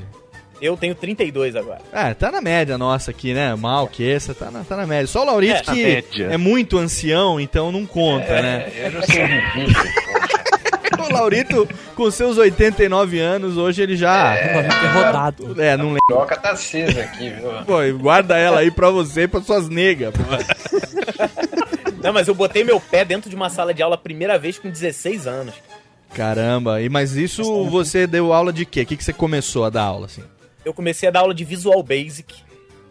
Eu tenho 32 agora.
Ah, tá na média nossa aqui, né? Mal que essa, tá na, tá na média. Só o Laurito
É,
que
média.
é muito ancião, então não conta, né?
Eu já sou um [LAUGHS]
O Laurito, com seus 89 anos, hoje ele já.
Derrotado.
É, não lembro.
Toca tá acesa aqui, viu?
Pô, guarda ela aí pra você e pra suas negas, pô. [LAUGHS]
Não, mas eu botei meu pé dentro de uma sala de aula a primeira vez com 16 anos.
Caramba, e mas isso você deu aula de quê? O que, que você começou a dar aula, assim?
Eu comecei a dar aula de Visual Basic,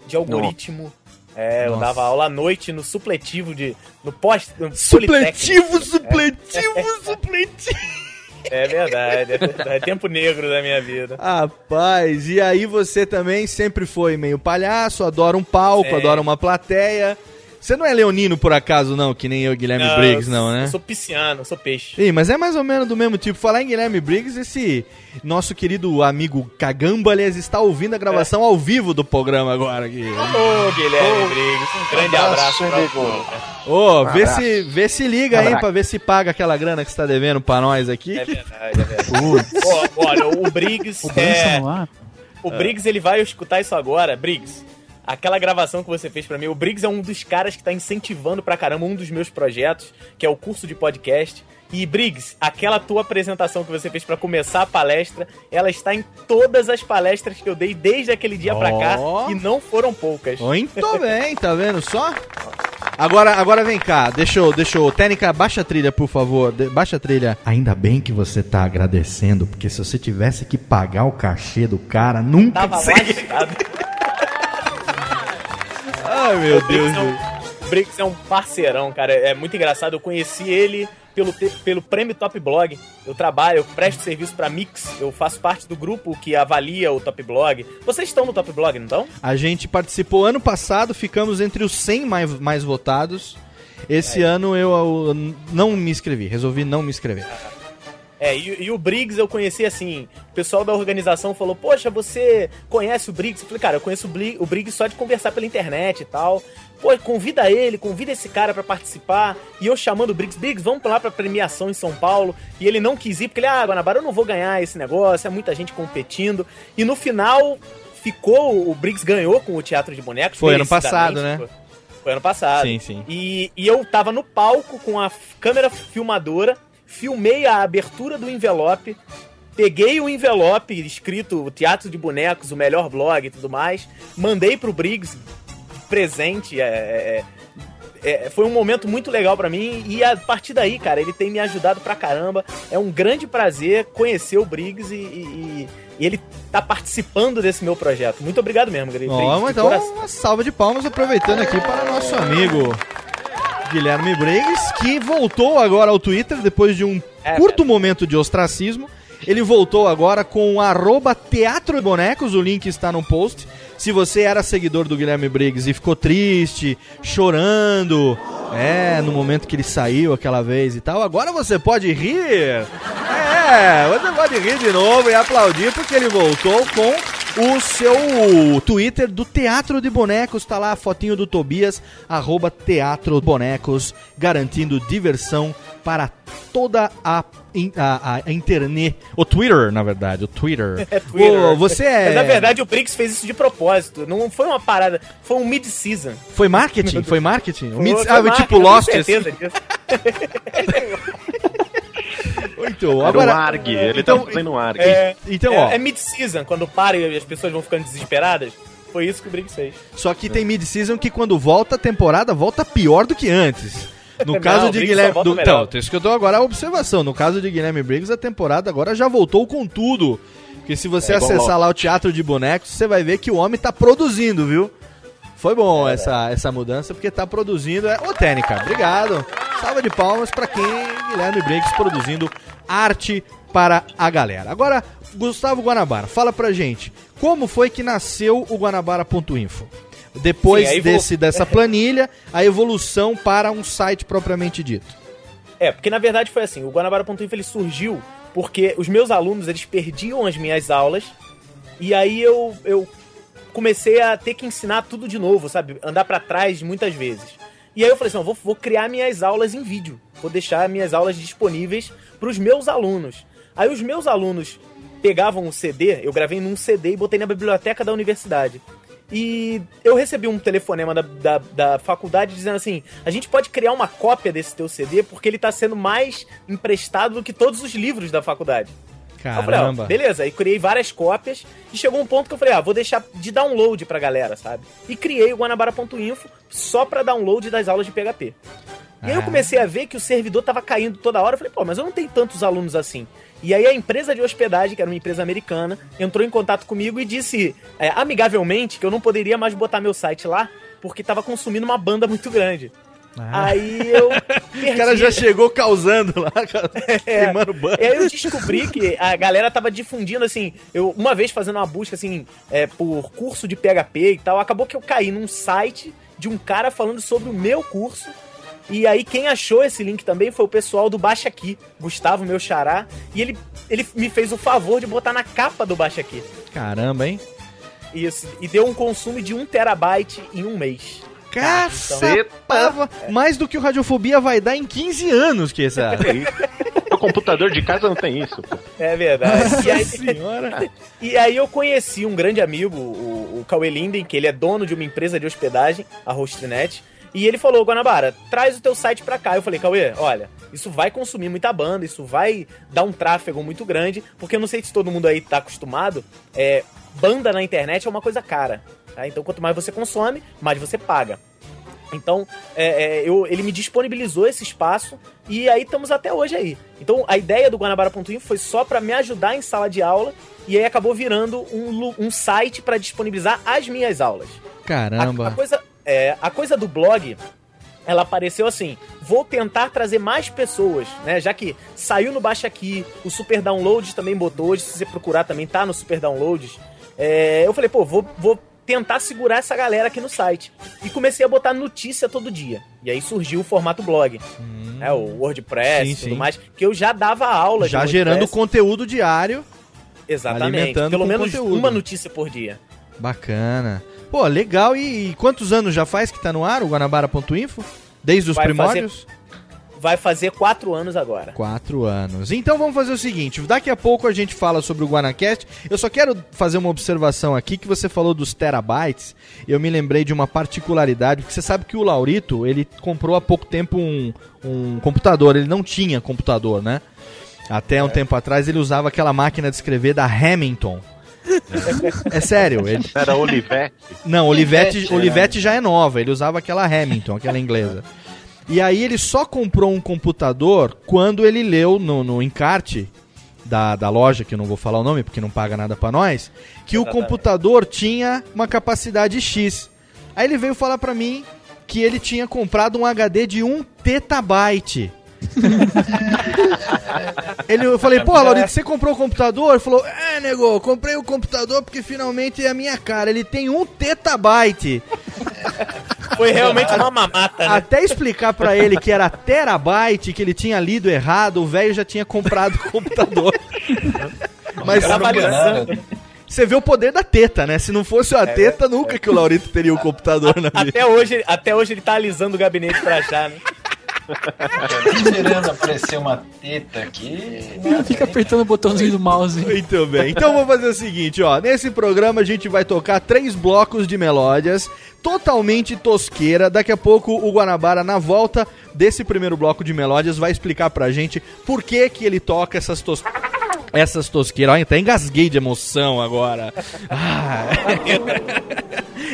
de algoritmo. É, eu dava aula à noite no supletivo de. no pós. No
Supletivo, supletivo, [LAUGHS] supletivo.
É verdade, é verdade. É tempo negro da minha vida.
Rapaz, e aí você também sempre foi meio palhaço, adora um palco,
É.
adora uma plateia. Você não é leonino por acaso, não, que nem eu, Guilherme
Não,
Briggs, não, né?
Eu sou pisciano, eu sou peixe.
Ih, mas é mais ou menos do mesmo tipo. Falar em Guilherme Briggs, esse nosso querido amigo Cagamba, aliás, está ouvindo a gravação ao vivo do programa agora aqui.
Ô, Guilherme Briggs, um grande abraço pra você.
Ô,
Um
vê,
abraço.
se, vê se liga aí
Abraço.
pra ver se paga aquela grana que você tá devendo pra nós aqui.
É verdade, é [LAUGHS] verdade. Ó, olha, o Briggs.
O Briggs
é,
tá ar?
O Briggs, ele vai escutar isso agora. Briggs, aquela gravação que você fez pra mim, o Briggs é um dos caras que tá incentivando pra caramba um dos meus projetos, que é o curso de podcast. E Briggs, aquela tua apresentação que você fez pra começar a palestra, ela está em todas as palestras que eu dei desde aquele dia pra cá
Ó.
e não foram poucas.
Muito [LAUGHS] bem, tá vendo só? Agora, agora vem cá, deixa eu, deixa eu. Técnica, baixa a trilha, por favor. de- baixa a trilha. Ainda bem que você tá agradecendo, porque se você tivesse que pagar o cachê do cara, nunca.
Tava lascado. [LAUGHS]
Ai, meu
O Briggs é um- Briggs é um parceirão, cara. É muito engraçado. Eu conheci ele pelo, pelo Prêmio Top Blog. Eu trabalho, eu presto serviço pra Mix. Eu faço parte do grupo que avalia o Top Blog. Vocês estão no Top Blog, não estão?
A gente participou ano passado, ficamos entre os 100 mais, mais votados. Esse ano eu, eu não me inscrevi, resolvi não me inscrever.
É, e, e o Briggs eu conheci assim, o pessoal da organização falou, poxa, você conhece o Briggs? Eu falei, cara, eu conheço o, Briggs só de conversar pela internet e tal. Pô, convida ele, convida esse cara pra participar. E eu chamando o Briggs, Briggs, vamos lá pra premiação em São Paulo. E ele não quis ir, porque ele, ah, Guanabara, eu não vou ganhar esse negócio, é muita gente competindo. E no final, ficou, o Briggs ganhou com o Teatro de Bonecos.
Foi ano passado, né?
Foi, foi ano passado.
Sim, sim.
E, e eu tava no palco com a câmera filmadora, filmei a abertura do envelope, peguei o envelope escrito Teatro de Bonecos, o melhor blog e tudo mais, mandei pro Briggs presente. é, é, é, foi um momento muito legal pra mim e a partir daí, cara, ele tem me ajudado pra caramba. É um grande prazer conhecer o Briggs e, e- e- ele tá participando desse meu projeto. Muito obrigado mesmo, Greg. De
então uma salva de palmas aproveitando aqui para nosso amigo Guilherme Briggs, que voltou agora ao Twitter depois de um
É,
curto momento de ostracismo. Ele voltou agora com o arroba Teatro Bonecos, o link está no post. Se você era seguidor do Guilherme Briggs e ficou triste, chorando, é, no momento que ele saiu aquela vez e tal, agora você pode rir. É, você pode rir de novo e aplaudir porque ele voltou com o seu Twitter do Teatro de Bonecos. Tá lá a fotinho do Tobias, arroba Teatro Bonecos, garantindo diversão para toda a, a, a internet. O Twitter, na verdade, o Twitter. [LAUGHS]
É Twitter.
Ô, você é...
Mas, na verdade, o Briggs fez isso de propósito. Não foi uma parada, foi um mid-season.
Foi marketing? Foi marketing? O
Foi-
mid-
foi
ah,
marketing,
tipo
eu tenho
Lost, assim.
certeza disso. [LAUGHS] [LAUGHS]
Então,
Era
agora...
um ARG, ele
então,
tava fazendo um ARG.
É,
Então,
é,
ó.
é mid-season, quando para e as pessoas vão ficando desesperadas. Foi isso que o Briggs fez.
Só que tem mid-season que quando volta a temporada, volta pior do que antes. No
Não,
caso de Guilherme. Do,
melhor.
então, isso que eu dou agora a observação. No caso de Guilherme Briggs, a temporada agora já voltou com tudo. Porque se você
É,
acessar lá o Teatro de Bonecos, você vai ver que o homem tá produzindo, viu? Foi bom essa, essa mudança, porque tá produzindo. É... Ô, Técnica, obrigado. Salva de palmas pra quem Guilherme Briggs produzindo arte para a galera. Agora, Gustavo Guanabara, fala pra gente, como foi que nasceu o Guanabara.info? Depois
Sim, vou-
desse, dessa [LAUGHS] planilha, a evolução para um site propriamente dito.
É, porque na verdade foi assim, o Guanabara.info ele surgiu porque os meus alunos, eles perdiam as minhas aulas, e aí eu, eu comecei a ter que ensinar tudo de novo, sabe? Andar pra trás muitas vezes. E aí eu falei assim, vou, vou criar minhas aulas em vídeo, vou deixar minhas aulas disponíveis pros meus alunos. Aí os meus alunos pegavam o CD, eu gravei num CD e botei na biblioteca da universidade. E eu recebi um telefonema da, da, da faculdade dizendo assim: a gente pode criar uma cópia desse teu CD porque ele tá sendo mais emprestado do que todos os livros da faculdade. Eu falei, ó,
Caramba.
beleza, aí criei várias cópias e chegou um ponto que eu falei, ah, vou deixar de download pra galera, sabe? E criei o guanabara.info só pra download das aulas de PHP. E aí eu
Ah.
comecei a ver que o servidor tava caindo toda hora. Eu falei, pô, mas eu não tenho tantos alunos assim. E aí a empresa de hospedagem, que era uma empresa americana, entrou em contato comigo e disse é, amigavelmente que eu não poderia mais botar meu site lá porque tava consumindo uma banda muito grande. Aí eu perdi. [LAUGHS]
Ah. O cara já chegou causando lá, [LAUGHS]
É. [LAUGHS]
queimando banco.
E aí eu descobri que a galera tava difundindo, assim, eu uma vez fazendo uma busca, assim, é, por curso de PHP e tal, acabou que eu caí num site de um cara falando sobre o meu curso. E aí quem achou esse link também foi o pessoal do Baixa Aqui, Gustavo, meu xará, e ele, ele me fez o favor de botar na capa do Baixa Aqui.
Caramba, hein?
Isso, e deu um consumo de 1 terabyte em um mês.
Caçapava. Mais do que o Radiofobia vai dar em 15 anos que essa. [LAUGHS]
O computador de casa não tem isso. pô.
É verdade. E aí,
senhora.
e aí eu conheci um grande amigo, o, o Cauê Linden, que ele é dono de uma empresa de hospedagem, a Hostnet, e ele falou, Guanabara, traz o teu site pra cá. Eu falei, Cauê, olha, isso vai consumir muita banda, isso vai dar um tráfego muito grande, porque eu não sei se todo mundo aí tá acostumado, é, banda na internet é uma coisa cara, tá? Então quanto mais você consome, mais você paga. Então, é, é, eu, ele me disponibilizou esse espaço e aí estamos até hoje aí. Então, a ideia do Guanabara.info foi só para me ajudar em sala de aula e aí acabou virando um, um site para disponibilizar as minhas aulas.
Caramba.
A, a coisa, é, a coisa do blog, ela apareceu assim: vou tentar trazer mais pessoas, né? Já que saiu no Baixa Aqui, o Super Downloads também botou hoje, se você procurar também tá no Super Downloads. É, eu falei, pô, vou, vou tentar segurar essa galera aqui no site. E comecei a botar notícia todo dia. E aí surgiu o formato blog. né, o WordPress e tudo
sim.
mais, que eu já dava aula
Já gerando conteúdo diário.
Exatamente. Pelo menos
conteúdo.
uma notícia por dia.
Bacana. Pô, legal. E, e quantos anos já faz que tá no ar o Guanabara.info? Desde os
Vai
primórdios?
Vai fazer quatro anos agora.
Quatro anos. Então vamos fazer o seguinte: daqui a pouco a gente fala sobre o Guanacast. Eu só quero fazer uma observação aqui que você falou dos terabytes. Eu me lembrei de uma particularidade, porque você sabe que o Laurito ele comprou há pouco tempo um, um computador. Ele não tinha computador, né? Até um tempo atrás ele usava aquela máquina de escrever da Hamilton. [LAUGHS] É sério, ele...
Era Olivetti.
Não, Olivetti,
Olivetti,
Olivetti já é nova, ele usava aquela Hamilton, aquela inglesa. E aí ele só comprou um computador quando ele leu no, no encarte da, da loja, que eu não vou falar o nome porque não paga nada pra nós, que o computador tinha uma capacidade X. Aí ele veio falar pra mim que ele tinha comprado um HD de 1 terabyte. [LAUGHS] Ele, eu falei, pô, Laurito, você comprou o computador? Ele falou, é, nego, comprei o computador porque finalmente é a minha cara. Ele tem um terabyte.
Foi realmente uma mamata, né?
Até explicar pra ele que era terabyte, que ele tinha lido errado, o velho já tinha comprado o computador. [LAUGHS] Mas
Trabalhando.
você vê o poder da teta, né? Se não fosse a teta, nunca que o Laurito teria o computador na vida.
Até hoje, até hoje ele tá alisando o gabinete pra achar, né?
Esperando aparecer uma teta aqui.
Fica apertando o botãozinho do mouse.
Muito bem. Então vamos fazer o seguinte, ó. Nesse programa a gente vai tocar três blocos de melódias totalmente tosqueira. Daqui a pouco o Guanabara, na volta desse primeiro bloco de melódias, vai explicar pra gente por que que ele toca essas tos... Essas tosqueiras. Olha, até engasguei de emoção agora. Ah. [LAUGHS]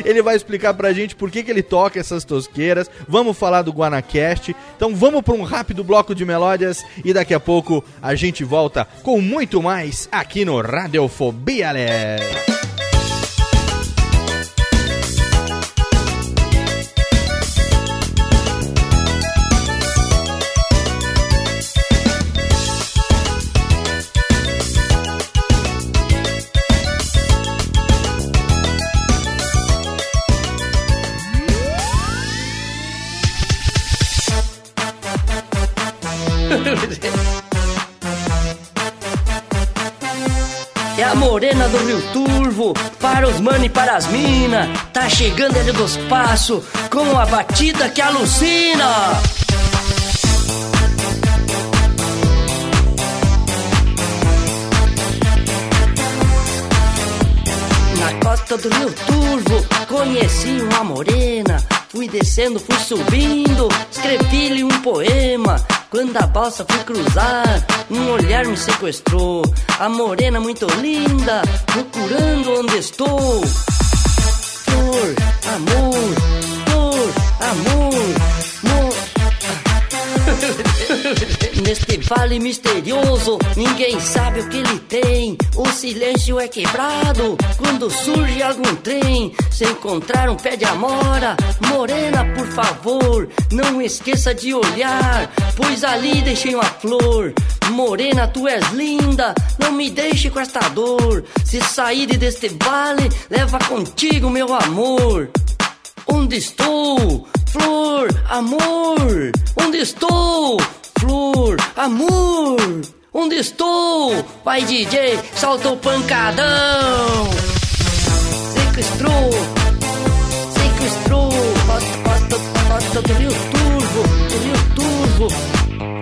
Ele vai explicar pra gente por que, que ele toca essas tosqueiras. Vamos falar do Guanacast. Então vamos pra um rápido bloco de melódias e daqui a pouco a gente volta com muito mais aqui no Radiofobia, né?
A morena do Rio Turvo, para os mano e para as mina. Tá chegando ele do espaço, com a batida que alucina. Na costa do Rio Turvo, conheci uma morena. Fui descendo, fui subindo, escrevi-lhe um poema. Quando a balsa fui cruzar, um olhar me sequestrou. A morena muito linda, procurando onde estou. Flor, amor, flor, amor, amor. [LAUGHS] Neste vale misterioso, ninguém sabe o que ele tem. O silêncio é quebrado quando surge algum trem. Se encontrar um pé de amora, morena, por favor, não esqueça de olhar, pois ali deixei uma flor. Morena, tu és linda, não me deixe com esta dor. Se sair deste vale, leva contigo meu amor. Onde estou? Flor, amor. Onde estou? Flor, amor. Onde estou? Vai DJ, solta o pancadão. Sequestrou, sequestrou. Costa, costa, costa do Rio Turvo, do Rio Turvo.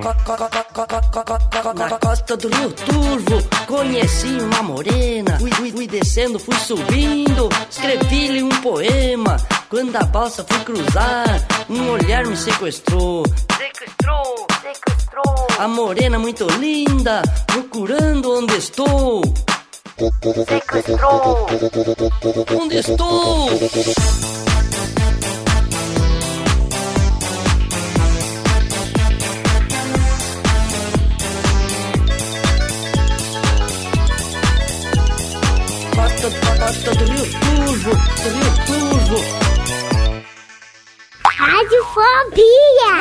Na costa do Rio Turvo, conheci uma morena. Fui, fui, fui descendo, fui subindo, escrevi-lhe um poema. Quando a balsa fui cruzar, um olhar me sequestrou. Sequestrou, sequestrou. A morena muito linda, procurando onde estou. Sequestrou. Onde estou? Costa, do Rio Turvo, do Rio Turvo.
Radiofobia!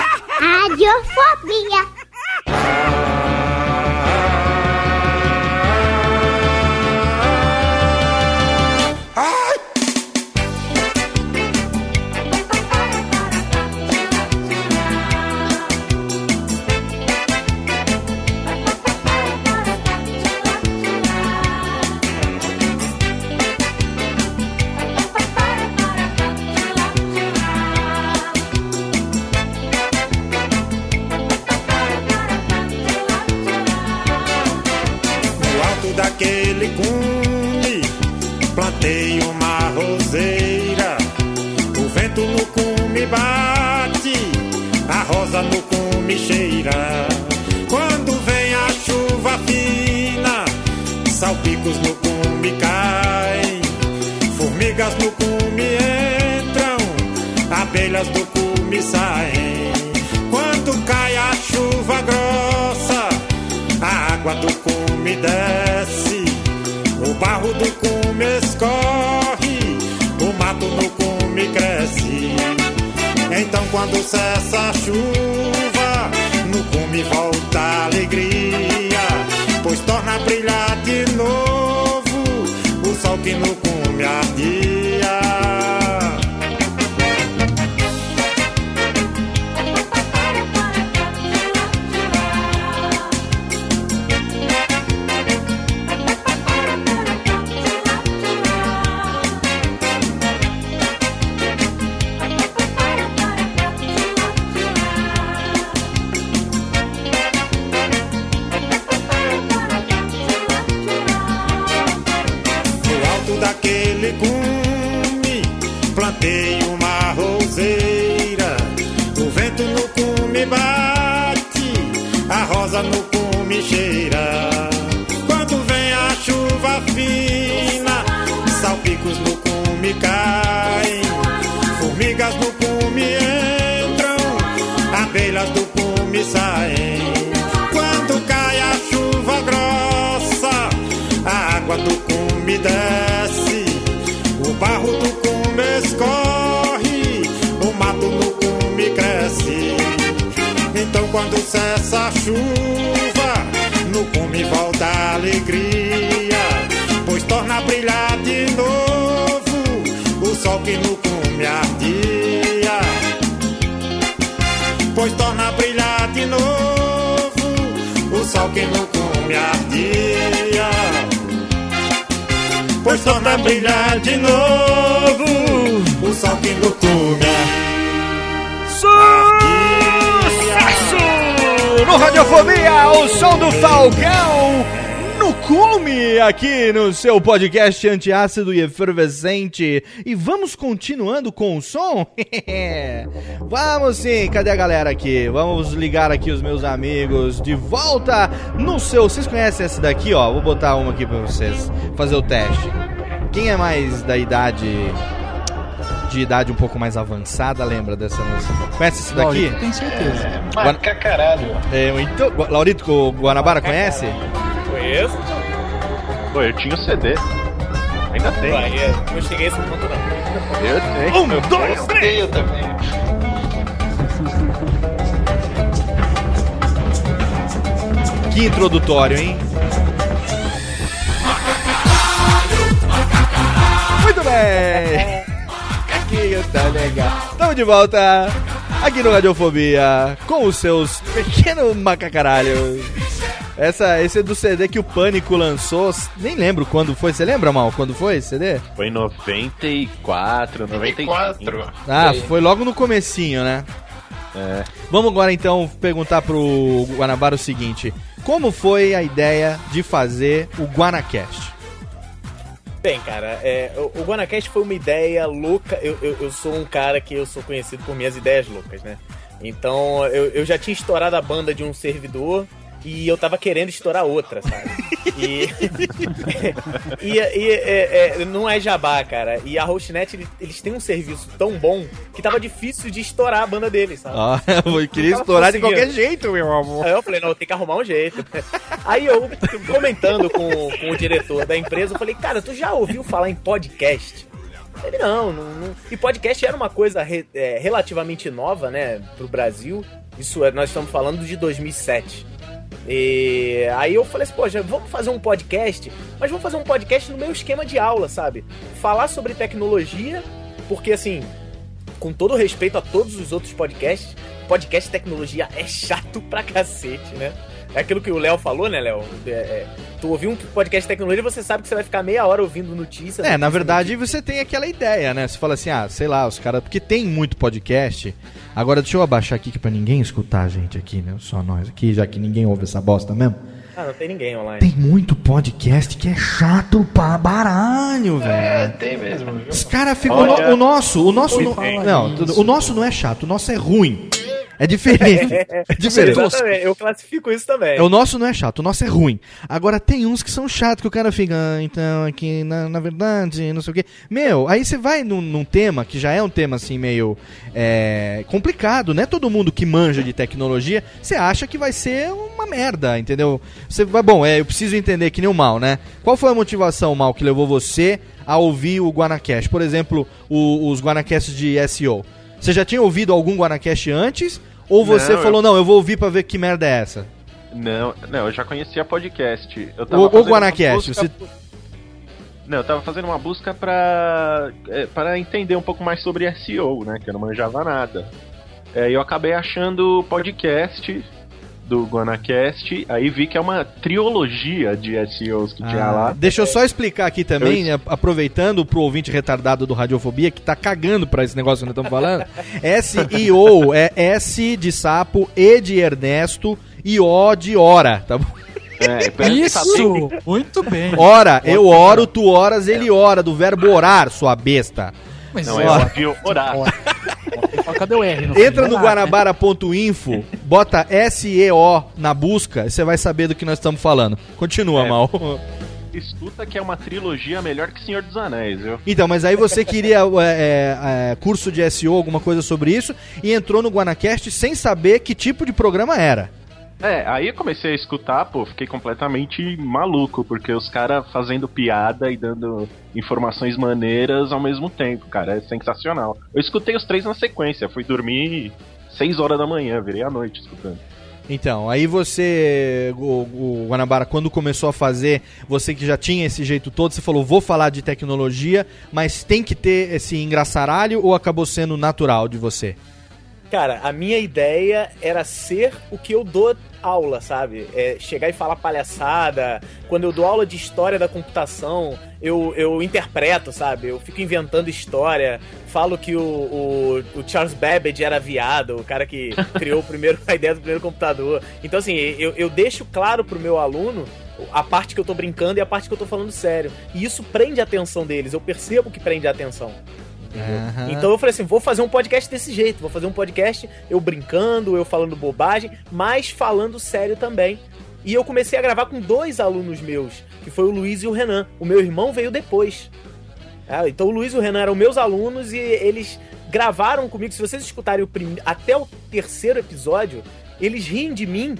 Radiofobia!
Seu podcast antiácido e efervescente. E vamos continuando com o som? [LAUGHS] vamos sim, cadê a galera aqui? Vamos ligar aqui os meus amigos de volta no seu. Vocês conhecem essa daqui, ó? Vou botar uma aqui pra vocês fazer o teste. Quem é mais da idade de idade um pouco mais avançada, lembra dessa música? Conhece esse daqui?
Laurito, tenho certeza.
Marca caralho.
É, então, Laurito Gu- Guanabara conhece?
Conheço.
Pô, eu tinha o CD. Ainda tem.
Ué, eu não cheguei a esse ponto, não.
Eu tenho.
Um, dois, três!
Eu também.
Que introdutório, hein? Muito bem! Aqui tá legal. Estamos de volta aqui no Radiofobia com os seus pequenos macacaralhos. Essa, esse é do CD que o Pânico lançou. Nem lembro quando foi. Você lembra, Mal? Quando foi esse CD?
Foi em 94, 95.
94.
Ah, foi logo no comecinho, né?
É.
Vamos agora então perguntar pro Guanabara o seguinte: Como foi a ideia de fazer o Guanacast?
Bem, cara, é, o, o Guanacast foi uma ideia louca. Eu, eu, eu sou um cara que eu sou conhecido por minhas ideias loucas, né? Então eu, eu já tinha estourado a banda de um servidor e eu tava querendo estourar outra, sabe? E, [LAUGHS] e, e, é, é, não é jabá, cara. E a Hostnet, ele- eles têm um serviço tão bom que tava difícil de estourar a banda deles, sabe?
Ah, [LAUGHS] eu queria estourar de qualquer jeito, meu amor.
Aí eu falei, não, tem que arrumar um jeito. Aí eu, comentando com, com o diretor da empresa, eu falei, cara, tu já ouviu falar em podcast? Ele, não, não, não. E podcast era uma coisa re- é, relativamente nova, né, pro Brasil. Isso é, nós estamos falando de 2007. E aí eu falei assim, poxa, vamos fazer um podcast, mas vamos fazer um podcast no meu esquema de aula, sabe? Falar sobre tecnologia, porque assim, com todo respeito a todos os outros podcasts, podcast tecnologia é chato pra cacete, né? É aquilo que o Léo falou, né, Léo? É, é, tu ouviu um podcast de tecnologia, você sabe que você vai ficar meia hora ouvindo notícias.
É, na
notícia,
verdade você tem aquela ideia, né? Você fala assim, ah, sei lá, os caras. Porque tem muito podcast. Agora deixa eu abaixar aqui que pra ninguém escutar a gente aqui, né? Só nós aqui, já que ninguém ouve essa bosta mesmo.
Ah, não tem ninguém online.
Tem muito podcast que é chato pra baralho,
É,
velho.
tem mesmo, viu?
Os caras ficam.
Olha,
o nosso, o nosso. Não, não, o nosso não é chato, o nosso é ruim. É diferente. [LAUGHS] É diferente.
Exatamente, eu classifico isso também.
É, O nosso não é chato, o nosso é ruim. Agora tem uns que são chatos, que o cara fica, ah, então, aqui, na, na verdade, não sei o quê. Meu, aí você vai num, num tema, que já é um tema assim, meio é, complicado, não é todo mundo que manja de tecnologia, você acha que vai ser uma merda, entendeu? Você vai, bom, é, eu preciso entender que nem o mal, né? Qual foi a motivação, mal, que levou você a ouvir o Guanacast? Por exemplo, o- os Guanacasts de SEO. Você já tinha ouvido algum Guanacast antes? Ou você
Não,
falou,
eu-
não, eu vou ouvir pra ver que merda é essa?
Não, não, eu já conhecia podcast. Eu
O, o
uma
Guanacast, você...
Não, eu tava fazendo uma busca pra, é, para entender um pouco mais sobre SEO, né? Que eu não manjava nada. É, eu acabei achando o podcast do Guanacast, aí vi que é uma trilogia de SEOs que tinha
Ah,
lá.
Deixa eu só explicar aqui também,
Eu-
né, aproveitando pro ouvinte retardado do Radiofobia, que tá cagando pra esse negócio que nós estamos falando. SEO é S de sapo, E de Ernesto e O de hora, tá bom?
É,
Isso! Muito bem.
Ora, eu oro, tu oras, ele ora, do verbo orar, sua besta.
Mas
Não,
é
é
Ó,
óbvio orar.
Cadê o R? No
Entra no guanabara.info, bota SEO na busca e você vai saber do que nós estamos falando. Continua,
É.
mal.
Escuta que é uma trilogia melhor que Senhor dos Anéis, viu?
Então, mas aí você queria [LAUGHS] é, é, curso de SEO, alguma coisa sobre isso, e entrou no Guanacast sem saber que tipo de programa era.
É, aí eu comecei a escutar, pô, fiquei completamente maluco, porque os caras fazendo piada e dando informações maneiras ao mesmo tempo, cara, é sensacional. Eu escutei os três na sequência, fui dormir 6 horas da manhã, virei à noite escutando.
Então, aí você, o, o Guanabara, quando começou a fazer, você que já tinha esse jeito todo, você falou, vou falar de tecnologia, mas tem que ter esse engraçaralho ou acabou sendo natural de você?
Cara, a minha ideia era ser o que eu dou aula, sabe? É chegar e falar palhaçada. Quando eu dou aula de história da computação, eu, eu interpreto, sabe? Eu fico inventando história. Falo que o, o, o Charles Babbage era viado, o cara que [LAUGHS] criou o primeiro, a ideia do primeiro computador. Então, assim, eu, eu deixo claro pro meu aluno a parte que eu tô brincando e a parte que eu tô falando sério. E isso prende a atenção deles. Eu percebo que prende a atenção.
Aham.
Então eu falei assim, vou fazer um podcast desse jeito, vou fazer um podcast eu brincando, eu falando bobagem, mas falando sério também. E eu comecei a gravar com dois alunos meus, que foi o Luiz e o Renan. O meu irmão veio depois. É, então o Luiz e o Renan eram meus alunos e eles gravaram comigo. Se vocês escutarem o prim... até o terceiro episódio, eles riem de mim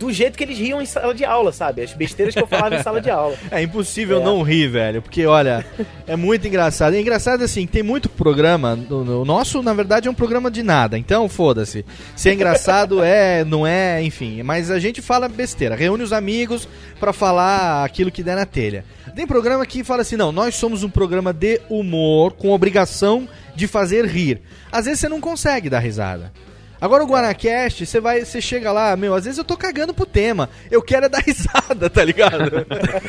do jeito que eles riam em sala de aula, sabe? As besteiras que eu falava em sala de aula. [LAUGHS]
É impossível
É.
não rir, velho, porque olha, é muito engraçado. É engraçado assim, tem muito programa, o o nosso na verdade é um programa de nada, então foda-se. Se é engraçado é, não é, enfim, mas a gente fala besteira, reúne os amigos pra falar aquilo que der na telha. Tem programa que fala assim, não, nós somos um programa de humor com obrigação de fazer rir. Às vezes você não consegue dar risada. Agora o Guanacast, você vai, você chega lá, meu, às vezes eu tô cagando pro tema. Eu quero é dar [LAUGHS] risada, tá ligado?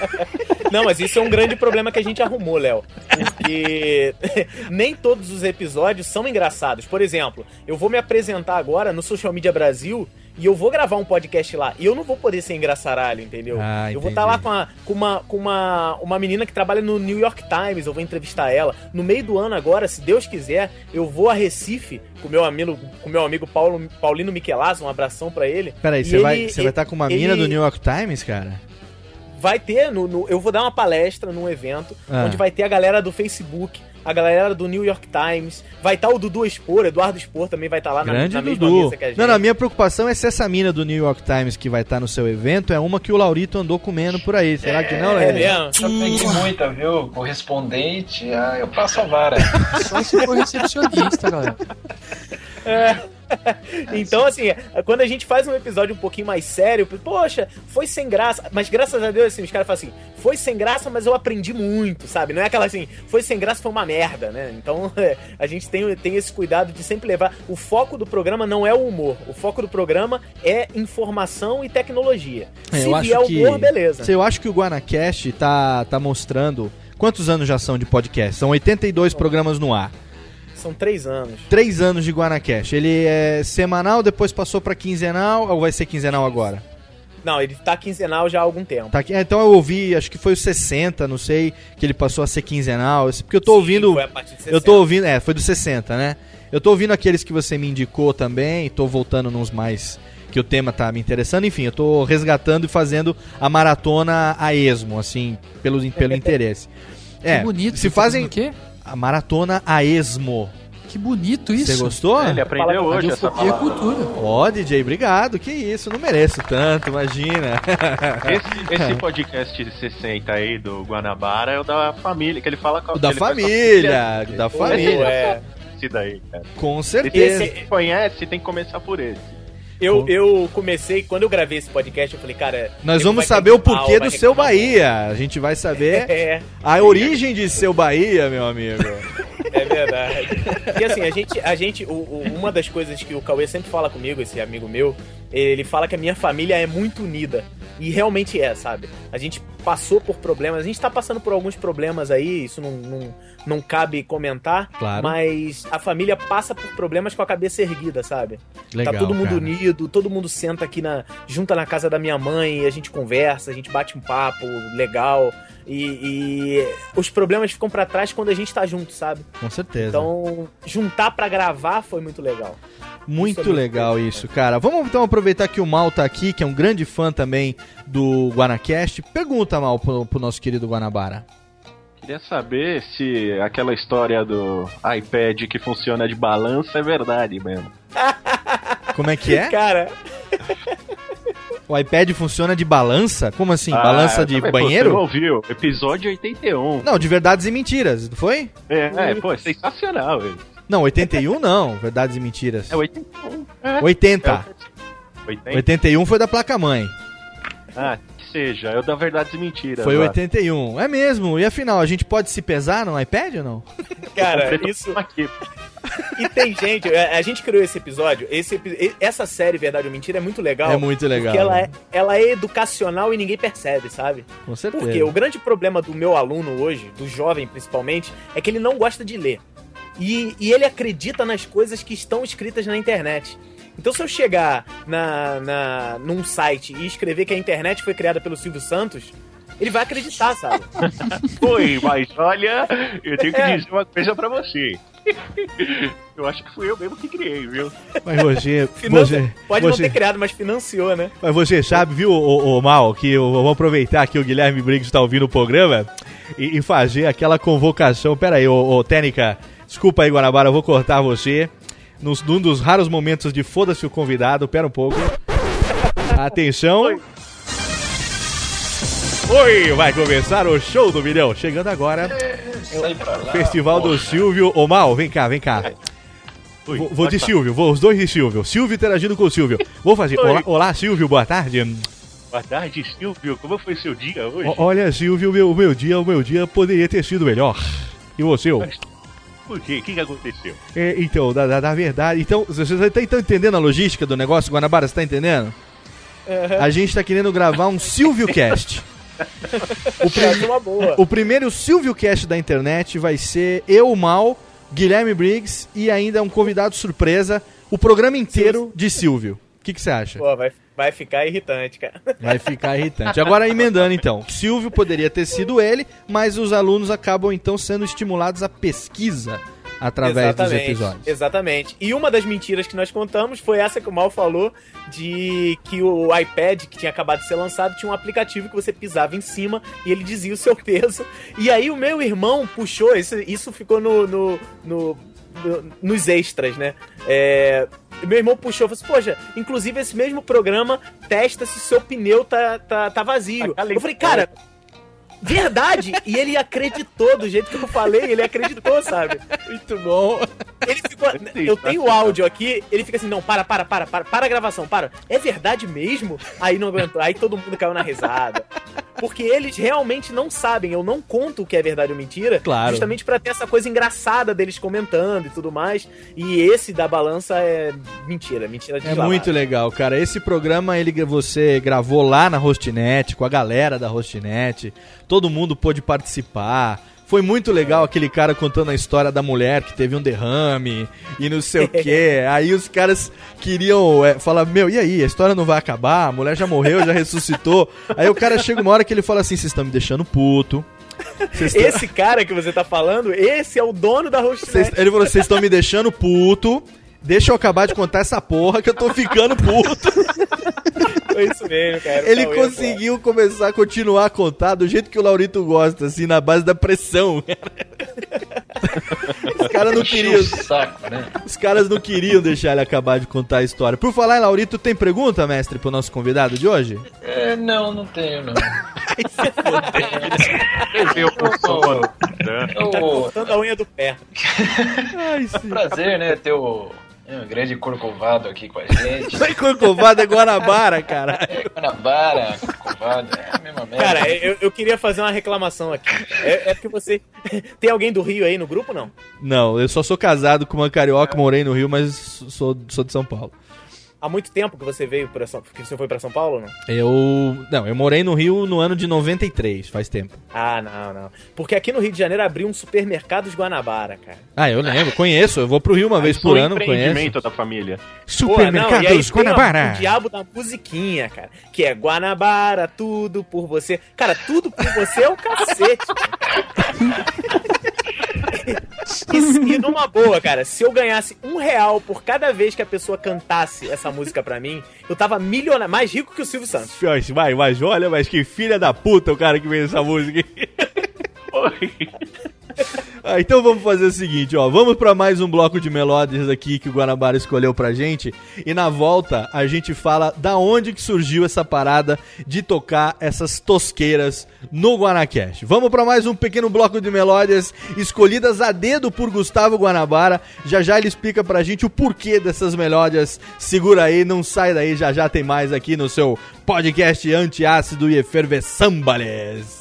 [LAUGHS]
Não, mas isso é um grande problema que a gente arrumou, Léo. Porque [LAUGHS] nem todos os episódios são engraçados. Por exemplo, eu vou me apresentar agora no Social Media Brasil e eu vou gravar um podcast lá. E eu não vou poder ser engraçaralho, entendeu?
Ah,
eu vou estar lá com, a- com uma, com uma, uma menina que trabalha no New York Times, eu vou entrevistar ela. No meio do ano agora, se Deus quiser, eu vou a Recife com meu amigo, com meu amigo Paulo, Paulino Michelazzo, um abração pra ele.
Peraí, você vai, você vai estar com uma
ele-
mina do New York Times, cara?
Vai ter, no, no- eu vou dar uma palestra num evento,
Ah.
onde vai ter a galera do Facebook, a galera do New York Times, vai estar o Dudu Expor, Eduardo Expor também vai estar lá na,
Grande
na mesma
Dudu.
mesa que a gente.
Não, não, a minha preocupação é se essa mina do New York Times que vai estar no seu evento é uma que o Laurito andou comendo por aí. Será que não,
É mesmo?
Já peguei muita, viu? Correspondente, ah, eu passo a vara.
Só se for recepcionista, galera. [LAUGHS]
Então, assim, quando a gente faz um episódio um pouquinho mais sério, poxa, foi sem graça, mas graças a Deus, assim, os caras falam assim, foi sem graça, mas eu aprendi muito, sabe? Não é aquela assim, foi sem graça, foi uma merda, né? Então, [LAUGHS] a gente tem, tem esse cuidado de sempre levar. O foco do programa não é o humor, o foco do programa é informação e tecnologia.
É,
Se
eu acho
vier
que,
humor, beleza.
Eu acho que o Guanacast tá, tá mostrando. Quantos anos já são de podcast? São 82 programas no ar.
São três anos.
Três anos de Guanacast. Ele é semanal, depois passou pra quinzenal, ou vai ser quinzenal agora?
Não, ele tá quinzenal já há algum tempo.
Tá aqui. é, então eu ouvi, acho que foi o 60, não sei, que ele passou a ser quinzenal. Porque eu tô ouvindo.
foi a partir de
Eu tô
60.
ouvindo. É, foi do 60, né? Eu tô ouvindo aqueles que você me indicou também, tô voltando nos mais que o tema tá me interessando. Enfim, eu tô resgatando e fazendo a maratona a esmo, assim, pelo, pelo [LAUGHS] interesse. É,
Que bonito.
se
tá
fazem
o quê?
A maratona a esmo.
Que bonito isso.
Você gostou?
É, ele aprendeu hoje essa palavra.
cultura.
Ó, DJ, obrigado. Que isso, não mereço tanto, imagina.
Esse, esse podcast 60 aí do Guanabara é o da família, que ele fala com
O da
a
família, da família.
É, esse daí, cara.
Com
E
certeza.
Esse conhece, tem que começar por esse.
Eu, eu comecei, quando eu gravei esse podcast, eu falei, cara.
Nós vamos saber o porquê do seu. Bahia. A gente vai saber [LAUGHS]
É.
a origem de seu Bahia, meu amigo. [LAUGHS]
É verdade. E assim, a gente, a gente o- o- uma das coisas que o Cauê sempre fala comigo, esse amigo meu, ele fala que a minha família é muito unida. E realmente é, sabe? A gente passou por problemas, a gente tá passando por alguns problemas aí, isso não, não, não cabe comentar,
Claro.
mas a família passa por problemas com a cabeça erguida, sabe?
Legal,
tá todo mundo
cara.
unido, todo mundo senta aqui na. junta na casa da minha mãe, a gente conversa, a gente bate um papo legal. E, e os problemas ficam pra trás quando a gente tá junto, sabe?
Com certeza.
Então, juntar pra gravar foi muito legal.
Muito
Isso é muito
legal isso, cara. Vamos então aproveitar que o Mal tá aqui, que é um grande fã também do Guanacast. Pergunta, Mal, pro, pro nosso querido Guanabara.
Queria saber se aquela história do iPad que funciona de balança é verdade mesmo. [LAUGHS]
Como é que é?
Cara, [LAUGHS]
O iPad funciona de balança? Como assim?
Ah,
balança de
também, pô, Você
banheiro?
não ouviu? Episódio 81.
Não, de verdades e mentiras, não foi?
É, é, pô, é sensacional, velho.
Não, 81 não, verdades e mentiras.
É 81. É.
80.
É o- 80?
81 foi da placa-mãe.
Ah, que seja, é o da Verdades e Mentiras.
Foi
lá.
81. É mesmo. E afinal, a gente pode se pesar no iPad ou não? [LAUGHS]
cara, isso.
aqui.
E tem gente, a, a gente criou esse episódio, esse, essa série Verdade ou Mentira é muito legal.
É muito legal.
Porque ela é, ela é educacional e ninguém percebe, sabe?
Com certeza.
Porque o grande problema do meu aluno hoje, do jovem principalmente, é que ele não gosta de ler. E, e ele acredita nas coisas que estão escritas na internet. Então, se eu chegar na, na, num site e escrever que a internet foi criada pelo Silvio Santos, ele vai acreditar, sabe? [LAUGHS]
Foi, mas olha, eu tenho que
É.
dizer uma coisa pra você. [LAUGHS] Eu acho que fui eu mesmo que criei, viu?
Mas você, [LAUGHS]
Pode não ter criado, mas financiou, né?
mas você sabe, viu, o, o Mal, que eu vou aproveitar que o Guilherme Briggs está ouvindo o programa e, e fazer aquela convocação. Pera aí, ô, ô Técnica, desculpa aí, Guanabara, eu vou cortar você. Nos, num dos raros momentos de foda-se o convidado, pera um pouco. Atenção. Oi, vai começar o show do milhão. Chegando agora,
lá.
Festival do. Silvio. Ô Mal, vem cá, vem cá.
Ui,
Vou, vou de
falar.
Silvio, vou os dois de Silvio. Silvio interagindo com o Silvio. Vou fazer.
Oi.
Olá, olá, Silvio, boa tarde.
Boa tarde, Silvio. Como foi seu dia hoje?
O- olha, Silvio, meu, meu dia, o meu dia poderia ter sido melhor. E o seu?
Por quê? O que, que aconteceu?
É, então, da, da, da verdade. Então, vocês estão entendendo a logística do negócio, Guanabara? Você tá entendendo? A gente tá querendo gravar um Silvio Cast. [LAUGHS] O, prim-
É uma boa.
o primeiro Silvio Cast da internet vai ser eu, Mal, Guilherme Briggs e ainda um convidado surpresa. O programa inteiro de Silvio. O que que você acha?
Pô, vai, vai ficar irritante, cara.
Vai ficar irritante. Agora emendando então. Silvio poderia ter sido ele, mas os alunos acabam então sendo estimulados à pesquisa através dos episódios.
Exatamente. E uma das mentiras que nós contamos foi essa que o Mal falou de que o iPad que tinha acabado de ser lançado tinha um aplicativo que você pisava em cima e ele dizia o seu peso. E aí o meu irmão puxou, isso, isso ficou no- no- no- nos extras, né? É, meu irmão puxou e falou assim, poxa, inclusive esse mesmo programa testa se o seu pneu tá, tá, tá vazio.
Tá
eu falei, cara, verdade! E ele acreditou do jeito que eu falei, ele acreditou, sabe?
Muito bom.
Ele ficou. Eu tenho o áudio aqui, ele fica assim, não, para, para, para, para, para a gravação, para. É verdade mesmo? Aí não aguentou, aí todo mundo caiu na risada. Porque eles realmente não sabem, eu não conto o que é verdade ou mentira,
Claro.
justamente pra ter essa coisa engraçada deles comentando e tudo mais. E esse da balança é mentira, mentira de
É muito legal, cara. Esse programa ele você gravou lá na Hostnet com a galera da Hostnet. Todo mundo pôde participar. Foi muito legal aquele cara contando a história da mulher que teve um derrame e não sei o [LAUGHS] quê. Aí os caras queriam é, falar: Meu, e aí? A história não vai acabar? A mulher já morreu, já ressuscitou. Aí o cara chega uma hora que ele fala assim: Vocês estão me deixando puto.
Esse cara que você tá falando, esse é o dono da Hostnet.
ele falou: vocês estão me deixando puto. Deixa eu acabar de contar essa porra que eu tô ficando puto. [LAUGHS]
Foi isso mesmo, cara.
Ele
Cauê,
conseguiu começar a continuar a contar do jeito que o Laurito gosta, assim, na base da pressão. Os caras não queriam.
saco, né?
Os caras não queriam deixar ele acabar de contar a história. Por falar em Laurito, tem pergunta, mestre, pro nosso convidado de hoje?
É, não, não tenho, não. [LAUGHS]
Por sono.
Tá a unha do pé.
É um prazer, né, ter o um grande corcovado aqui com a gente. [LAUGHS]
Foi Corcovado é Guanabara, cara.
Guanabara, corcovado, é a mesma merda.
Cara, eu, eu queria fazer uma reclamação aqui. É, é porque você. [LAUGHS] Tem alguém do Rio aí no grupo não?
Não, eu só sou casado com uma carioca, morei no Rio, mas sou, sou de São Paulo.
Há muito tempo que você veio para São que você foi pra São Paulo, não?
Eu. Não, eu morei no Rio no ano de 93, faz tempo.
Ah, não, não. Porque aqui no Rio de Janeiro abriu um supermercado de Guanabara, cara.
Ah, eu lembro, conheço. Eu vou pro Rio uma vez por ano, conheço.
da família.
Pô, não, aí tem ó, o diabo da musiquinha, cara. Que é Guanabara, tudo por você. Cara, tudo por você é o cacete. [LAUGHS] E, e numa boa, cara, se eu ganhasse um real por cada vez que a pessoa cantasse essa música pra mim, eu tava milionário, mais rico que o Silvio Santos.
Vai, mas olha, mas que filha da puta o cara que fez essa música. [LAUGHS] Ah, então vamos fazer o seguinte, ó. Vamos pra mais um bloco de melódias aqui que o Guanabara escolheu pra gente. E na volta a gente fala da onde que surgiu essa parada de tocar essas tosqueiras no Guanacash. Vamos pra mais um pequeno bloco de melódias escolhidas a dedo por Gustavo Guanabara. Já já ele explica pra gente o porquê dessas melódias. Segura aí, não sai daí, já já tem mais aqui no seu podcast antiácido e efervescambales.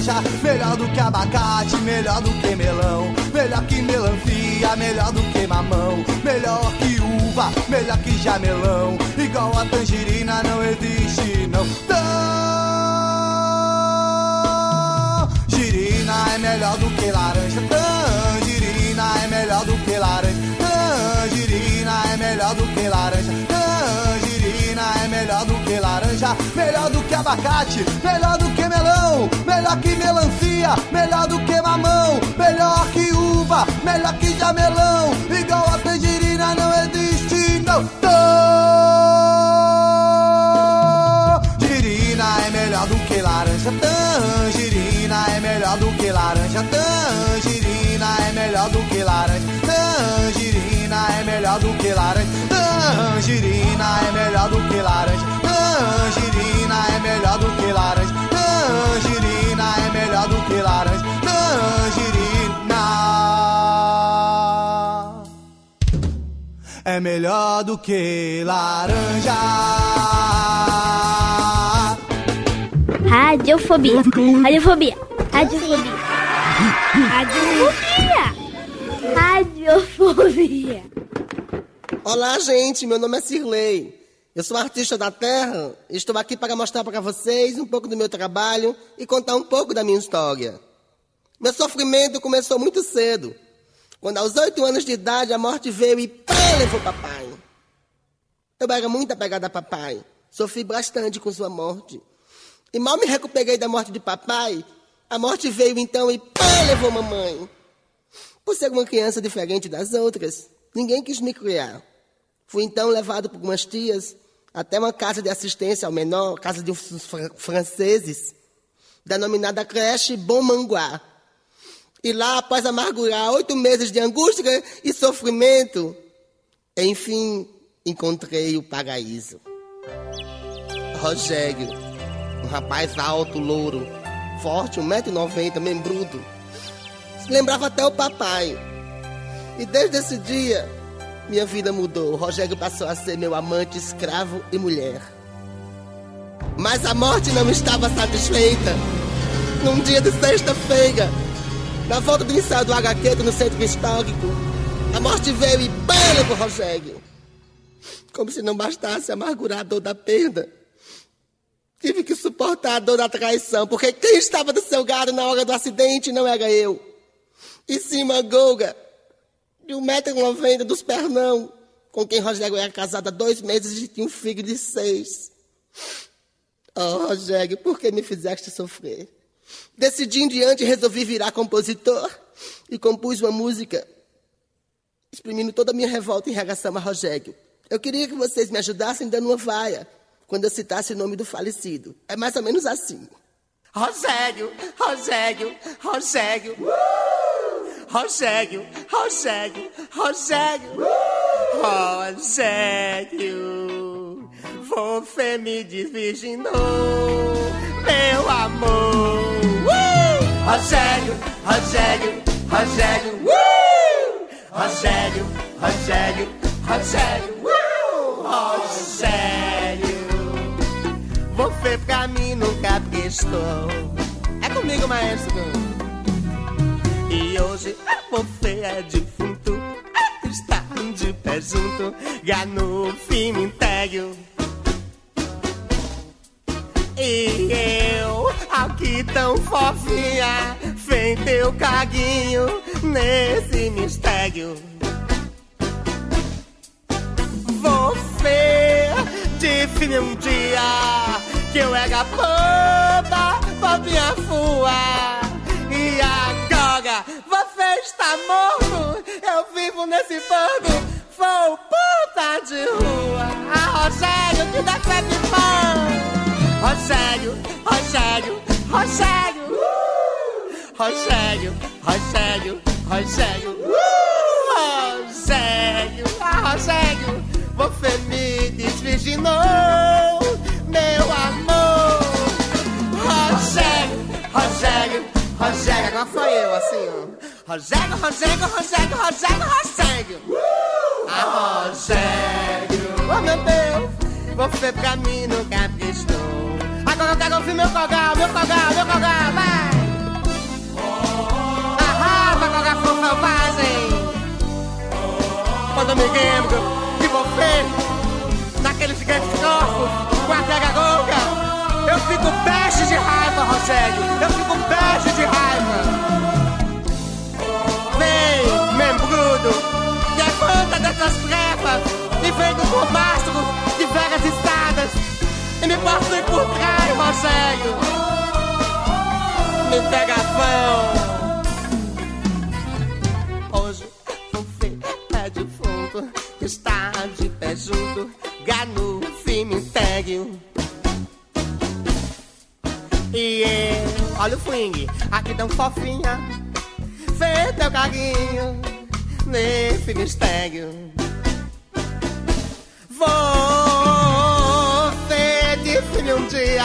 Laranja. Melhor do que abacate, melhor do que melão. Melhor que melancia, melhor do que mamão. Melhor que uva, melhor que jamelão. Igual a tangerina não existe, não. Tangerina é melhor do que laranja. Tangerina é melhor do que laranja. Tangerina é melhor do que laranja. Tangerina é melhor do que laranja. Melhor do que abacate, melhor do que. Melhor que melancia, melhor do que mamão. Melhor que uva, melhor que jamelão. Igual a tangerina não existe, não. Tangerina é melhor do que laranja. Tangerina é melhor do que laranja. Tangerina é melhor do que laranja. Tangerina é melhor do que laranja. Tangerina é melhor do que laranja. Tangerina é melhor do que laranja. É melhor do que laranja.
Radiofobia. Radiofobia. Radiofobia. Radiofobia. Radiofobia.
Olá, gente. Meu nome é Cirlei. Eu sou artista da Terra. e Estou aqui para mostrar para vocês um pouco do meu trabalho e contar um pouco da minha história. Meu sofrimento começou muito cedo. Quando aos oito anos de idade a morte veio e pá, levou papai. Eu era muito apegada a papai. Sofri bastante com sua morte. E mal me recuperei da morte de papai, a morte veio então e pá, levou mamãe. Por ser uma criança diferente das outras, ninguém quis me criar. Fui então levado por umas tias até uma casa de assistência ao menor, casa de uns fran- franceses, denominada creche Bom Manguá. E lá, após amargurar oito meses de angústia e sofrimento, enfim, encontrei o paraíso. Rogério, um rapaz alto, louro, forte, 1,90m, membrudo. Se lembrava até o papai. E desde esse dia, minha vida mudou. Rogério passou a ser meu amante, escravo e mulher. Mas a morte não estava satisfeita. Num dia de sexta-feira, na volta do ensaio do HQ no centro histórico, a morte veio e bala pro Rogério. Como se não bastasse amargurar a dor da perda. Tive que suportar a dor da traição, porque quem estava do seu gado na hora do acidente não era eu. E sim uma golga de 1,90m dos pernão, com quem Rogério era casado há dois meses e tinha um filho de seis. Oh, Rogério, por que me fizeste sofrer? Decidi em diante e resolvi virar compositor e compus uma música exprimindo toda a minha revolta em relação a Rogério. Eu queria que vocês me ajudassem dando uma vaia quando eu citasse o nome do falecido. É mais ou menos assim. Rogério, Rogério, Rogério. Rogério, Rogério, Rogério. Rogério, você me desvirginou, meu amor. Rogério, Rogério, Rogério. Uh! Rogério, Rogério, Rogério. Uh! Rogério, você pra mim nunca prestou. É comigo, maestro. E hoje você é defunto, está de pé junto, já no cemitério. E eu, aqui tão fofinha, sem teu caguinho nesse mistério. Você disse-me um dia que eu era boba, bobinha fua. E agora você está morto, eu vivo nesse bando, sou puta de rua. Ah, Rogério, que dá sempre fã. Rogério, Rogério, Rogério. Rogério, Rogério, Rogério. Rogério, ah, Rogério, você me desvirginou, meu amor. Rogério, Rogério, Rogério, agora foi eu, assim, ó. Rogério, Rogério, Rogério, Rogério, Rogério. Ah, Rogério, oh meu Deus, você pra mim nunca prestou. Agora eu quero ouvir meu cogal, meu cogal, meu cogal, vai! Arrasa, cogal com selvagem! Quando eu me lembro de você, naqueles grandes corpos, com a terra louca, eu fico peste de raiva, Rogério, eu fico peste de raiva! Vem, membrudo, levanta dessas trevas e vem do mastro de velhas estradas e me passei por trás, Rogério. Me pega a mão. Hoje você é defunto, está de pé junto, gá no cemitério. E eu, olha o swing, aqui tão fofinha, fez teu carinho nesse mistério. Você disse-me um dia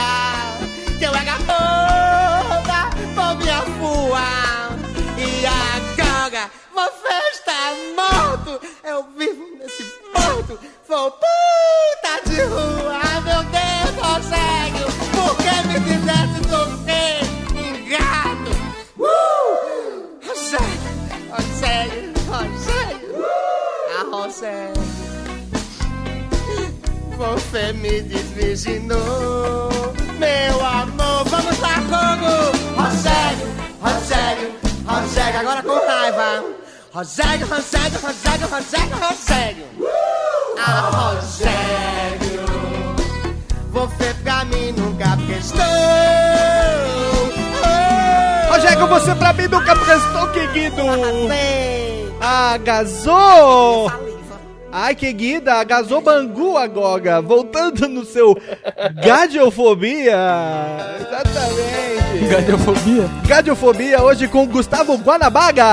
que eu era toda bobinha fua. E agora você está morto. Eu vivo nesse ponto, sou puta de rua. Ai, meu Deus, Rogério, por que me fizesse sofrer, ingrato? Uh! Rogério, Rogério, Rogério. Ah, Rogério. Você me desvirginou, meu amor. Vamos lá, Congo! Rogério, Rogério, Rogério, agora com raiva. Rogério, Rogério, Rogério, Rogério, Rogério. Ah, Rogério, você pra mim nunca prestou.
Rogério, você pra mim nunca prestou, querido! [LAUGHS] Agazou! Ai, que guida, agazou Bangu agora, voltando no seu Gadiofobia. Exatamente.
Gadiofobia?
Gadiofobia, hoje com Gustavo Guanabaga.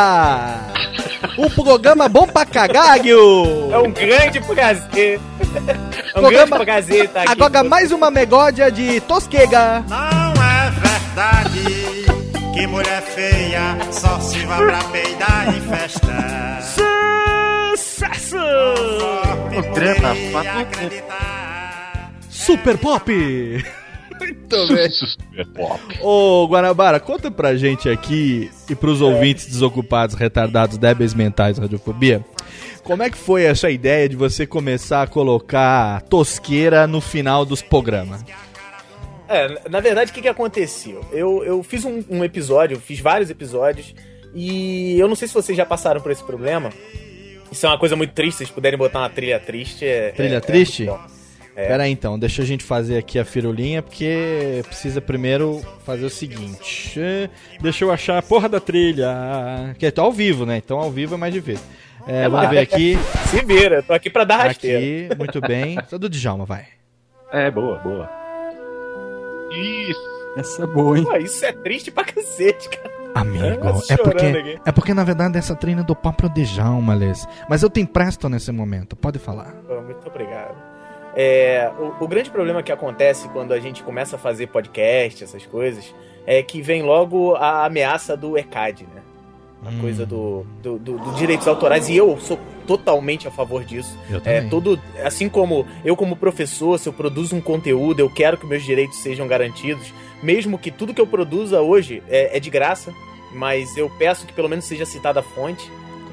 Um programa bom pra cagalho.
É um grande prazer. É um
Programa-
grande prazer estar aqui.
Agora mais uma megódia de Tosquega.
Não é verdade que mulher feia só se vá pra peidar em festa.
Sucesso!
Programa
Super Pop. Muito bem.
Super Pop.
Ô, Guanabara, conta pra gente aqui e pros ouvintes desocupados, retardados, débeis mentais, radiofobia, como é que foi essa ideia de você começar a colocar tosqueira no final dos programas?
É, na verdade, o que, que aconteceu? Eu, eu fiz um, um episódio, fiz vários episódios, e eu não sei se vocês já passaram por esse problema. Isso é uma coisa muito triste, se vocês puderem botar uma trilha triste. É,
Trilha
é- é
triste?
bom. É.
Pera aí então, deixa a gente fazer aqui a firulinha, porque precisa primeiro fazer o seguinte. Deixa eu achar a porra da trilha. Que é ao vivo, né? Então ao vivo é mais difícil. É, vamos ver aqui.
Se vira, tô aqui pra dar rasteira.
Aqui, muito bem. Só do Djalma, vai.
É, boa, boa. Isso.
Essa é boa, hein?
Pô, isso é triste pra cacete, cara.
Amigo, é porque,
aqui.
é porque na verdade essa trilha é do próprio Djalma, Les. Mas eu te empresto nesse momento, pode falar.
Muito obrigado. É, o, o grande problema que acontece quando a gente começa a fazer podcast, essas coisas, é que vem logo a ameaça do ECAD, né? A
Hum.
coisa do, do, do- do direitos autorais, e eu sou totalmente a favor disso.
Eu
É,
também.
todo, assim como eu, como professor, se eu produzo um conteúdo, eu quero que meus direitos sejam garantidos, mesmo que tudo que eu produza hoje é, é de graça, mas eu peço que pelo menos seja citada a fonte.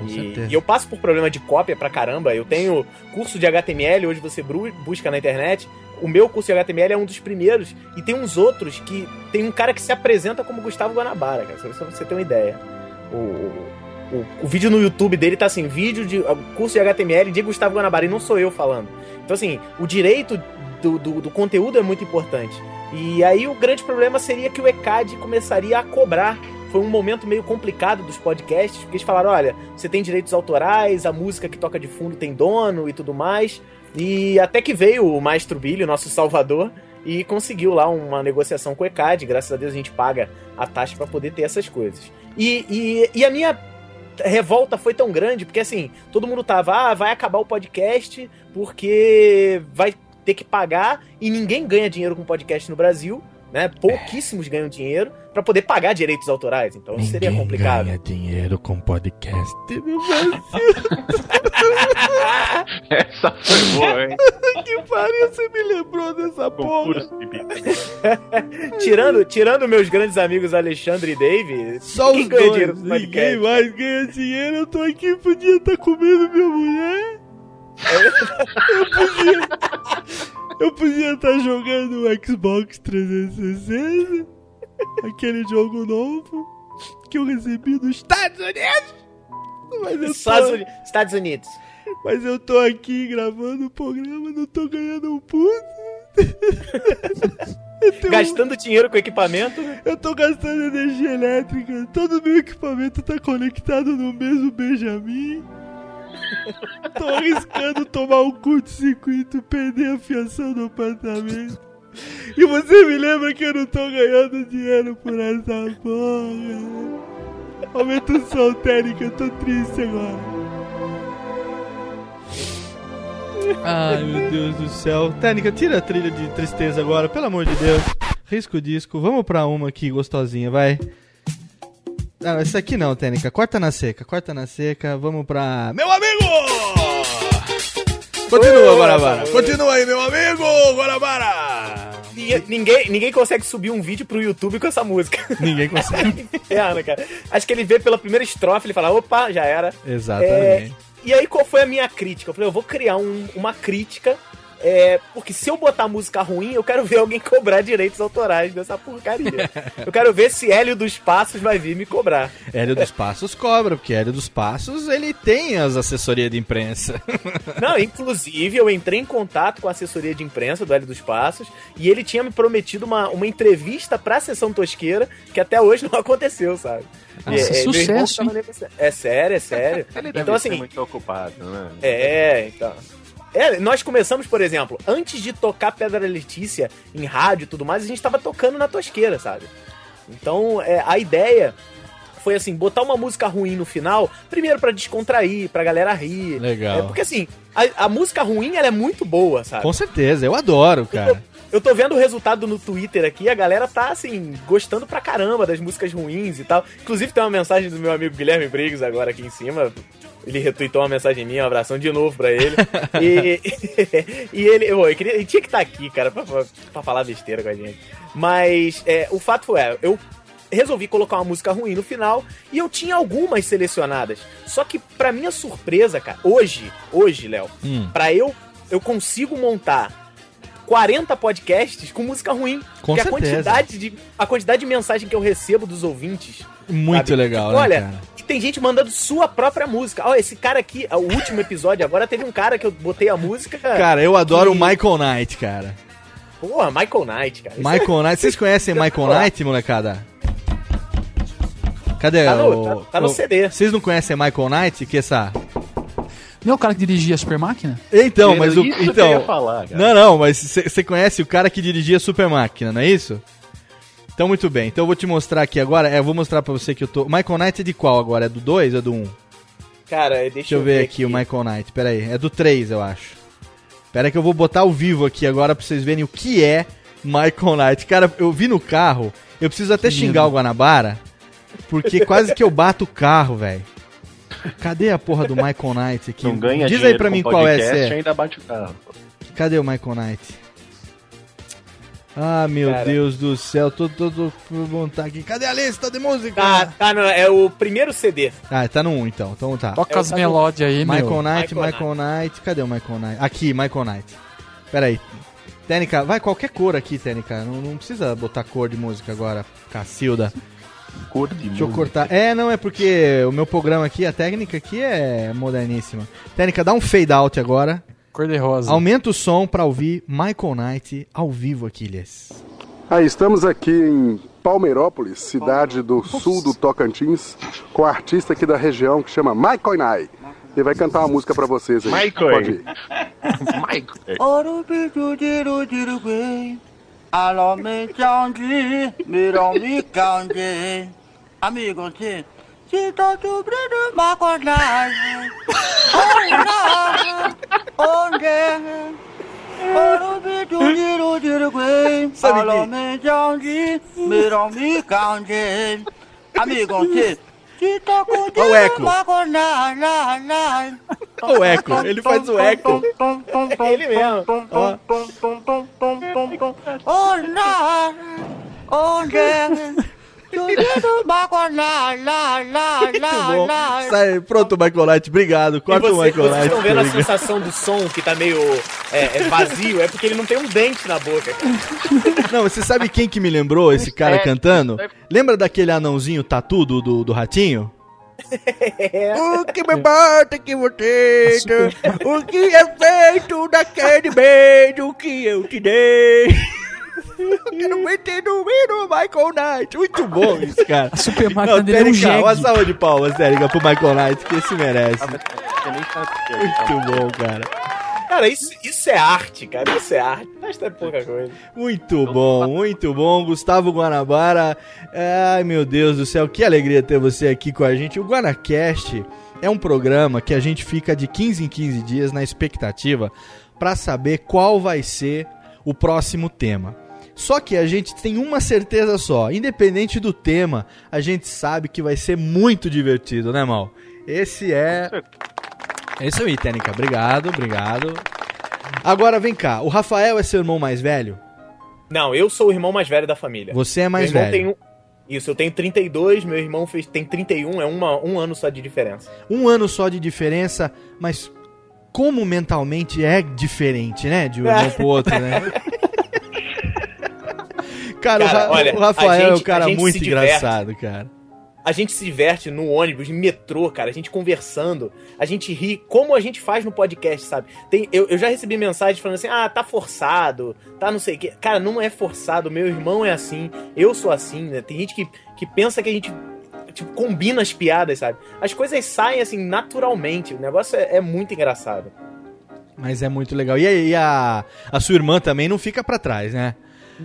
E, e eu passo por problema de cópia pra caramba. Eu tenho curso de HTML, hoje você busca na internet. O meu curso de HTML é um dos primeiros. E tem uns outros que. Tem um cara que se apresenta como Gustavo Guanabara, cara. Só pra você ter uma ideia. O, o, o- vídeo no YouTube dele tá assim: vídeo de uh, curso de HTML de Gustavo Guanabara. E não sou eu falando. Então, assim, o direito do, do, do conteúdo é muito importante. E aí o grande problema seria que o ECAD começaria a cobrar. Foi um momento meio complicado dos podcasts, porque eles falaram: olha, você tem direitos autorais, a música que toca de fundo tem dono e tudo mais. E até que veio o Maestro Billy, nosso salvador, e conseguiu lá uma negociação com o ECAD. Graças a Deus a gente paga a taxa para poder ter essas coisas. E, e, e a minha revolta foi tão grande, porque assim, todo mundo tava, ah, vai acabar o podcast porque vai ter que pagar e ninguém ganha dinheiro com podcast no Brasil, né? Pouquíssimos ganham dinheiro para poder pagar direitos autorais. Então isso seria
Ninguém
complicado.
ganha dinheiro com podcast. [LAUGHS]
Essa foi boa, hein? [LAUGHS]
que pariu, você me lembrou dessa porra. [LAUGHS]
tirando, tirando meus grandes amigos Alexandre e Dave,
Só os
ganha
dois.
dinheiro com
Ninguém
podcast?
mais ganha dinheiro. Eu tô aqui, podia estar comendo minha mulher. Eu podia. Eu podia estar jogando o Xbox 360. Aquele jogo novo que eu recebi dos Estados Unidos. Mas eu tô,
Estados Uni- Estados Unidos.
mas eu tô aqui gravando o programa, não tô ganhando um puto. [LAUGHS]
Gastando dinheiro com equipamento, né?
Eu tô gastando energia elétrica, todo meu equipamento tá conectado no mesmo Benjamin. [LAUGHS] Tô arriscando tomar um curto-circuito, perder a fiação do apartamento. E você me lembra que eu não tô ganhando dinheiro por essa porra. Aumenta o som, Térica, eu tô triste agora. Ai, meu Deus do céu. Técnica, tira a trilha de tristeza agora, pelo amor de Deus. Risca o disco. Vamos pra uma aqui gostosinha, vai. Não, essa aqui não, Técnica. Corta na seca, corta na seca. Vamos pra. Meu amigo! Continua, Guarabara. Continua aí, meu amigo, Guarabara!
Ninguém, ninguém, ninguém consegue subir um vídeo pro YouTube com essa música.
Ninguém consegue.
Inferno, [LAUGHS] cara. Acho que ele vê pela primeira estrofe, ele fala, opa, já era.
Exatamente.
É, e aí, qual foi a minha crítica? Eu falei, eu vou criar um- uma crítica, é, porque se eu botar música ruim, eu quero ver alguém [LAUGHS] cobrar direitos autorais dessa porcaria. [LAUGHS] eu quero ver se Hélio dos Passos vai vir me cobrar.
Hélio dos Passos cobra, porque Hélio dos Passos ele tem as assessorias de imprensa. [LAUGHS]
Não, inclusive eu entrei em contato com a assessoria de imprensa do Hélio dos Passos e ele tinha me prometido uma, uma entrevista pra sessão tosqueira que até hoje não aconteceu, sabe?
Nossa,
E- é, irmão
sucesso,
negociando. É sério, é sério.
Ele deve
então
ser
assim,
muito ocupado, né?
é, então. É, nós começamos, por exemplo, antes de tocar Pedra Letícia em rádio e tudo mais, a gente tava tocando na tosqueira, sabe? Então, é, a ideia foi assim, botar uma música ruim no final, primeiro pra descontrair, pra galera rir.
Legal.
É, porque assim, a, a música ruim, ela é muito boa, sabe?
Com certeza, eu adoro, cara.
Eu tô vendo o resultado no Twitter aqui, a galera tá, assim, gostando pra caramba das músicas ruins e tal. Inclusive tem uma mensagem do meu amigo Guilherme Briggs agora aqui em cima. Ele retweetou uma mensagem minha, um abração de novo pra ele. e, [LAUGHS] e ele, eu queria, ele tinha que estar aqui, cara, pra, pra- falar besteira com a gente. Mas é, o fato foi, é, eu resolvi colocar uma música ruim no final e eu tinha algumas selecionadas. Só que, pra minha surpresa, cara, hoje, hoje, Léo,
Hum.
pra eu, eu consigo montar 40 podcasts com música ruim.
Com
porque
certeza.
a quantidade de a quantidade de mensagem que eu recebo dos ouvintes.
Muito
sabe?
legal, né,
Olha, tem gente mandando sua própria música. Ó, esse cara aqui, o último episódio agora teve um cara que eu botei a música.
Cara, eu adoro o
que-
Michael Knight, cara.
Porra, Michael Knight, cara. Isso
Michael Knight. Vocês conhecem Michael Knight, molecada? Cadê
Tá no-
o...
tá- tá no
o-
CD.
Vocês não conhecem Michael Knight? Que essa...
Não é o cara que dirigia a Super Máquina?
Então,
Era
mas o...
isso que eu
Então...
ia falar, cara.
não, não, mas você conhece o cara que dirigia a Super Máquina, não é isso? Então, muito bem. Então, eu vou te mostrar aqui agora. É, eu vou mostrar pra você que eu tô... Michael Knight é de qual agora? É do 2 ou é do 1? Um?
Cara, deixa,
Deixa eu ver aqui, o Michael Knight. Pera aí. É do 3, eu acho. Pera aí que eu vou botar ao vivo aqui agora pra vocês verem o que é Michael Knight. Cara, eu vi no carro. Eu preciso até
Que
xingar
medo.
o Guanabara. Porque quase que eu bato o carro, velho. Cadê a porra do Michael Knight aqui?
Não ganha
Diz aí pra mim qual é esse. é.
ainda bate o carro.
Cadê o Michael Knight? Ah, meu
Cara.
Deus do céu. Tô todo por montar aqui. Cadê a lista de música?
Tá, tá no, é o primeiro CD.
Ah, tá no 1 então. Então tá.
Toca
É,
as
tá
melódias aí,
Michael
meu.
Knight,
Michael
Michael Knight. Cadê o Michael Knight? Aqui, Michael Knight. Pera aí. Tênica, vai qualquer cor aqui, Tênica. Não, não precisa botar cor de música agora, Cacilda.
Cor de
Deixa eu cortar. É, não, é porque o meu programa aqui, a técnica aqui é moderníssima. Tênica, dá um fade out agora.
Cor de rosa.
Aumenta o som pra ouvir Michael Knight ao vivo aqui, Lies.
Aí, estamos aqui em Palmeirópolis, cidade do sul do Tocantins, com um artista aqui da região que chama Michael Nai. Ele vai cantar uma música pra vocês aí.
Michael.
Pode ir.
Michael.
Me. Amigo. Si to tu bridu makonai. Oh, onde? Amigo,
o eco. o eco, ele faz o eco.
É ele mesmo.
Ó.
Oh,
Sai, pronto, Michael Knight. Obrigado. Corta o
você,
Michael
vocês
Knight.
estão vendo a sensação do som que tá meio é, é vazio? É porque ele não tem um dente na boca. [LAUGHS]
Não, você sabe quem que me lembrou esse cara
É.
cantando? Lembra daquele anãozinho tatu do, do, do ratinho? [LAUGHS] O que me bate que você O que é feito daquele beijo que eu te dei Eu quero meter no hino Michael Knight Muito bom isso, cara
A Super
Não,
Máquina dele é um jegue.
uma salva de palmas, Térica, pro Michael Knight Que esse merece
é.
Muito bom, cara
Cara, isso, isso é arte, cara. Isso é arte. Mas tá pouca coisa.
Muito bom, muito bom. Gustavo Guanabara. Ai, meu Deus do céu, que alegria ter você aqui com a gente. O Guanacast é um programa que a gente fica de 15 em 15 dias na expectativa para saber qual vai ser o próximo tema. Só que a gente tem uma certeza só, independente do tema, a gente sabe que vai ser muito divertido, né, Mal? Esse é é isso aí, Tênica. Obrigado, obrigado. Agora vem cá, o Rafael é seu irmão mais velho?
Não, eu sou o irmão mais velho da família.
Você é mais
meu irmão
velho.
Tem um... Isso, eu tenho 32, meu irmão fez, tem 31, é uma, um ano só de diferença.
Um ano só de diferença, mas como mentalmente é diferente, né? De um irmão pro outro, né? [LAUGHS] Cara, o,
Cara,
Ra-
olha,
o Rafael
a
é um
gente-
cara
gente
muito engraçado, cara.
A gente se diverte no ônibus, no metrô, cara, a gente conversando, a gente ri, como a gente faz no podcast, sabe? Tem, eu, eu já recebi mensagem falando assim, ah, tá forçado, tá não sei o quê. Cara, não é forçado, meu irmão é assim, eu sou assim, né? Tem gente que, que pensa que a gente, tipo, combina as piadas, sabe? As coisas saem, assim, naturalmente, o negócio é, é muito engraçado.
Mas é muito legal. E, aí, a, a sua irmã também não fica pra trás, né?